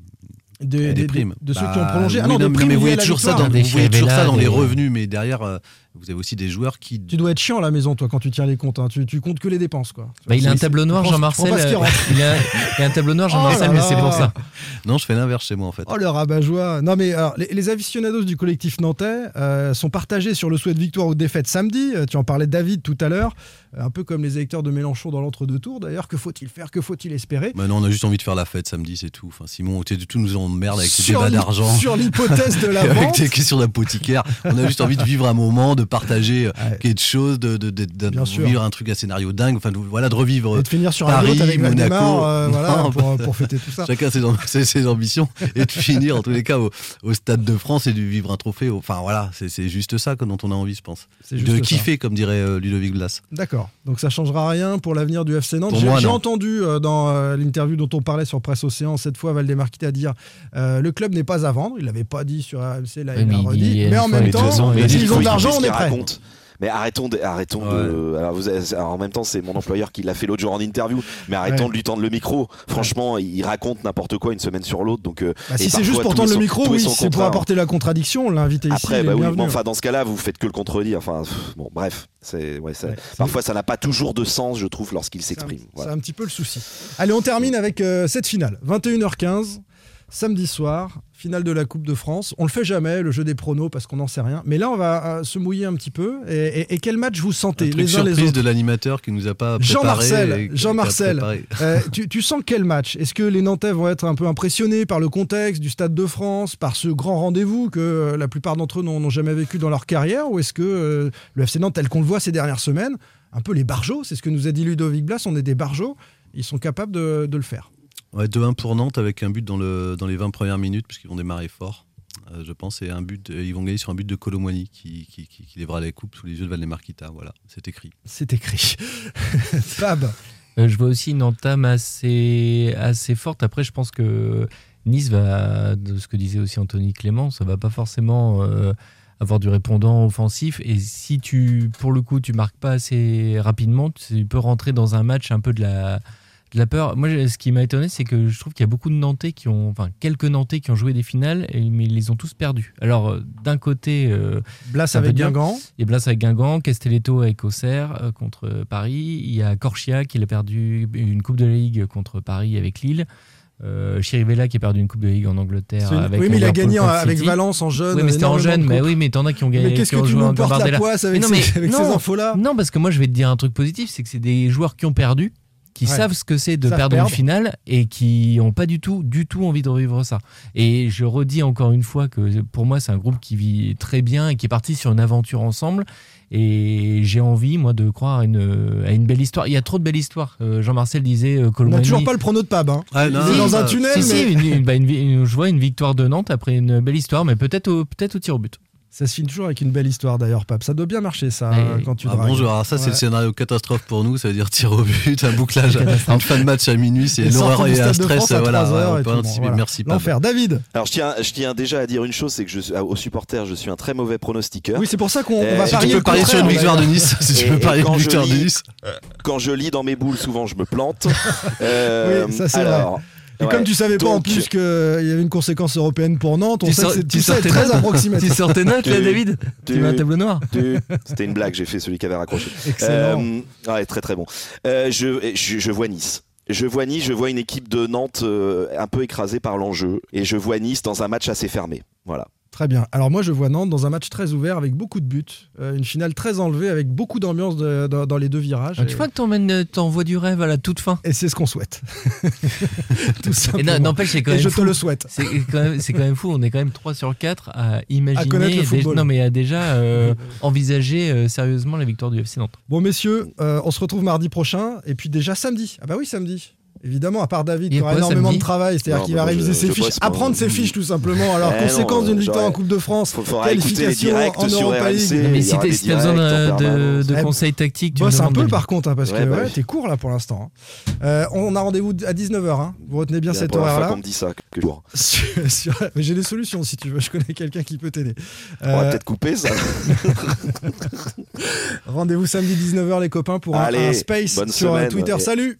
Des, Et des- des primes. de ceux qui Bah, ont prolongé. Ah non, des mais primes vous liées voyez toujours ça dans, Des vous voyez toujours ça dans les revenus, mais derrière, euh, vous avez aussi des joueurs qui. Tu dois être chiant à la maison, toi, quand tu tiens les comptes. hein. Tu, tu comptes que les dépenses, quoi. Bah, il a un tableau noir, Jean-Marcel. Il a, un tableau noir, Oh Jean-Marcel, mais c'est pour ça. Non, je fais l'inverse chez moi en fait. Oh le rabat-joie Non mais alors, les, les aficionados du collectif nantais euh, sont partagés sur le souhait de victoire ou de défaite samedi. Euh, tu en parlais David tout à l'heure, Euh, un peu comme les électeurs de Mélenchon dans l'entre-deux tours d'ailleurs. Que faut-il faire Que faut-il espérer Bah non, on a juste envie de faire la fête samedi, c'est tout. Enfin, Simon, tu tout nous emmerde avec tes débats d'argent. Sur l'hypothèse de la avec vente. tes questions d'apothicaire. On a juste envie de vivre un moment, de partager euh, Ouais. quelque chose, de, de, de- de vivre un truc, un scénario dingue. Enfin, de- voilà, de revivre Et de finir sur Paris, un avec Monaco. Euh, voilà, Non, pour, pour fêter tout ça. Chacun ses, ses, ses ambitions et de finir en tous les cas au, au Stade de France et de vivre un trophée. Enfin voilà, c'est juste ça que- dont on a envie, je pense. De ça. kiffer, comme dirait euh, Ludovic Blas. D'accord. Donc ça changera rien pour l'avenir du FC Nantes. J'ai entendu euh, dans euh, l'interview dont on parlait sur Presse Océan cette fois Valdemar Kita dire euh, le club n'est pas à vendre. Il l'avait pas dit sur AMC, là Oui, il l'a redit. dit Mais en même temps, s'ils ont de l'argent, on est prêt. raconte. Mais arrêtons de, arrêtons de. Alors, vous avez- alors, en même temps, c'est mon employeur qui l'a fait l'autre jour en interview. Mais arrêtons Ouais. de lui tendre le micro. Franchement, il raconte n'importe quoi une semaine sur l'autre. Donc, euh, Bah, si c'est juste pour tendre le micro, oui, c'est pour apporter la contradiction. On l'a invité ici. Après, bah oui, enfin, dans ce cas-là, vous faites que le contredire. Enfin, pff, bon, bref, c'est, ouais, ça- parfois, ça n'a pas toujours de sens, je trouve, lorsqu'il s'exprime. C'est Voilà. un petit peu le souci. Allez, on termine avec euh, cette finale. 21h15, samedi soir, finale de la Coupe de France. On le fait jamais, le jeu des pronos, parce qu'on n'en sait rien. Mais là, on va euh, se mouiller un petit peu. Et, et- et quel match vous Un sentez truc les uns les surprise autres de l'animateur qui nous a pas préparé. qui a Jean-Marcel, préparé. euh, tu, tu sens quel match? Est-ce que les Nantais vont être un peu impressionnés par le contexte du Stade de France, par ce grand rendez-vous que euh, la plupart d'entre eux n'ont n'ont jamais vécu dans leur carrière? Ou est-ce que euh, le FC Nantes, tel qu'on le voit ces dernières semaines, un peu les barjots, c'est ce que nous a dit Ludovic Blas, on est des barjots, ils sont capables de, de le faire. Ouais, 2-1 pour Nantes avec un but dans, le, dans les 20 premières minutes, puisqu'ils vont démarrer fort. euh, je pense, et un but, ils vont gagner sur un but de Colomwani qui, qui, qui, qui lèvera les coupes sous les yeux de Valdemar Kita. Voilà, c'est écrit. C'est écrit. Fab Euh, je vois aussi une entame assez, assez forte. Après, je pense que Nice va, de ce que disait aussi Anthony Clément, ça va pas forcément euh, avoir du répondant offensif. Et si tu, pour le coup, tu marques pas assez rapidement, tu peux rentrer dans un match un peu de la, de la peur. Moi, ce qui m'a étonné, c'est que je trouve qu'il y a beaucoup de Nantais qui ont, enfin, quelques Nantais qui ont joué des finales, mais ils les ont tous perdus. Alors, euh, d'un côté, euh, Blas avec. Guingamp. Il y a Blas avec Guingamp, Castelletto avec Auxerre euh, contre Paris. Il y a Corchia qui a perdu une Coupe de la Ligue contre Paris avec Lille. Euh, Chirivella qui a perdu une Coupe de Ligue en Angleterre. Une- avec oui, mais il a gagné avec. Valence en jeune, Oui, mais c'était en jeune. Mais oui, mais t'en as qui ont gagné. Mais qu'est-ce que tu nous portes la poisse avec Mais non, ces- mais ces infos-là? Non, parce que moi, je vais te dire un truc positif c'est que c'est des joueurs qui ont perdu, qui Ouais. savent ce que c'est de perdre perdre. une finale et qui n'ont pas du tout, du tout envie de revivre ça. Et je redis encore une fois que pour moi, c'est un groupe qui vit très bien et qui est parti sur une aventure ensemble. Et j'ai envie, moi, de croire à une, à une belle histoire. Il y a trop de belles histoires. Euh, Jean-Marcel disait euh, On n'a Colomani- toujours pas le prono de Pab. Hein. Ah, non, dans un tunnel, si, mais... si, une, une- bah, une vi- une- je vois une victoire de Nantes après une belle histoire, mais peut-être au, peut-être au tir au but. Ça se finit toujours avec une belle histoire d'ailleurs, Pape. Ça doit bien marcher ça Ouais. quand tu Ah dragues. bonjour, alors ça c'est Ouais. le scénario catastrophe pour nous, ça veut dire tir au but, un bouclage, en fin de match à minuit, c'est l'horreur et un stress, à voilà, 3 heures ouais, et on peut bon, voilà. merci Pab. L'enfer. David Alors je tiens, je tiens déjà à dire une chose, c'est que je, suis- aux supporters, je suis un très mauvais pronostiqueur. Oui, c'est pour ça qu'on on Euh, va si parier. tu peux parier sur une victoire de. Nice, si tu veux parier quand une je victoire de lis- Nice. Quand je lis dans mes boules, souvent je me plante. Euh, Oui, ça, c'est alors, Et ouais. comme tu savais pas en plus qu'il y avait une conséquence européenne pour Nantes, on Tu sait sors- que c'est- tu tes très approximatif. Tu sors tes notes là, David Tu mets un tableau noir C'était une blague, j'ai fait celui qui avait raccroché. Excellent. Euh, ouais, très très bon. Euh, je, je, je vois Nice. Je vois Nice, je vois une équipe de Nantes euh, un peu écrasée par l'enjeu. Et je vois Nice dans un match assez fermé. Voilà. Très bien. Alors moi, je vois Nantes dans un match très ouvert avec beaucoup de buts, Euh, une finale très enlevée avec beaucoup d'ambiance de- dans, dans les deux virages. Ah, Tu Et- vois que t'emmènes- t'envoies du rêve à la toute fin? Et c'est ce qu'on souhaite. Tout Et simplement. non, n'empêche, c'est quand Et même je fou. te le souhaite. C'est quand, même- c'est quand même fou. On est quand même 3 sur 4 à imaginer. connaître le déjà- non, mais à déjà euh, envisager euh, sérieusement la victoire du FC Nantes. Bon, messieurs, euh, on se retrouve mardi prochain et puis déjà samedi. Ah bah oui, samedi. Évidemment, à part David Il y qui a aura énormément de travail, c'est-à-dire qu'il va réviser je- ses je fiches, apprendre ses fiches tout simplement. Alors, Eh conséquence d'une victoire en Coupe de France, qualification en sur Europa. League. Mais si t'as besoin de, de- permanence. de Eh, conseils tactiques, tu un peu par contre, hein, parce Ouais, que bah ouais, oui. t'es court là pour l'instant. hein. Euh, on a rendez-vous à 19h. hein. Vous retenez bien C'est la cet première fois horaire-là. me dit ça. J'ai des solutions si tu veux. Je connais quelqu'un qui peut t'aider. On va Euh, peut-être couper ça. Rendez-vous samedi 19h les copains pour un- space sur euh. Twitter. Salut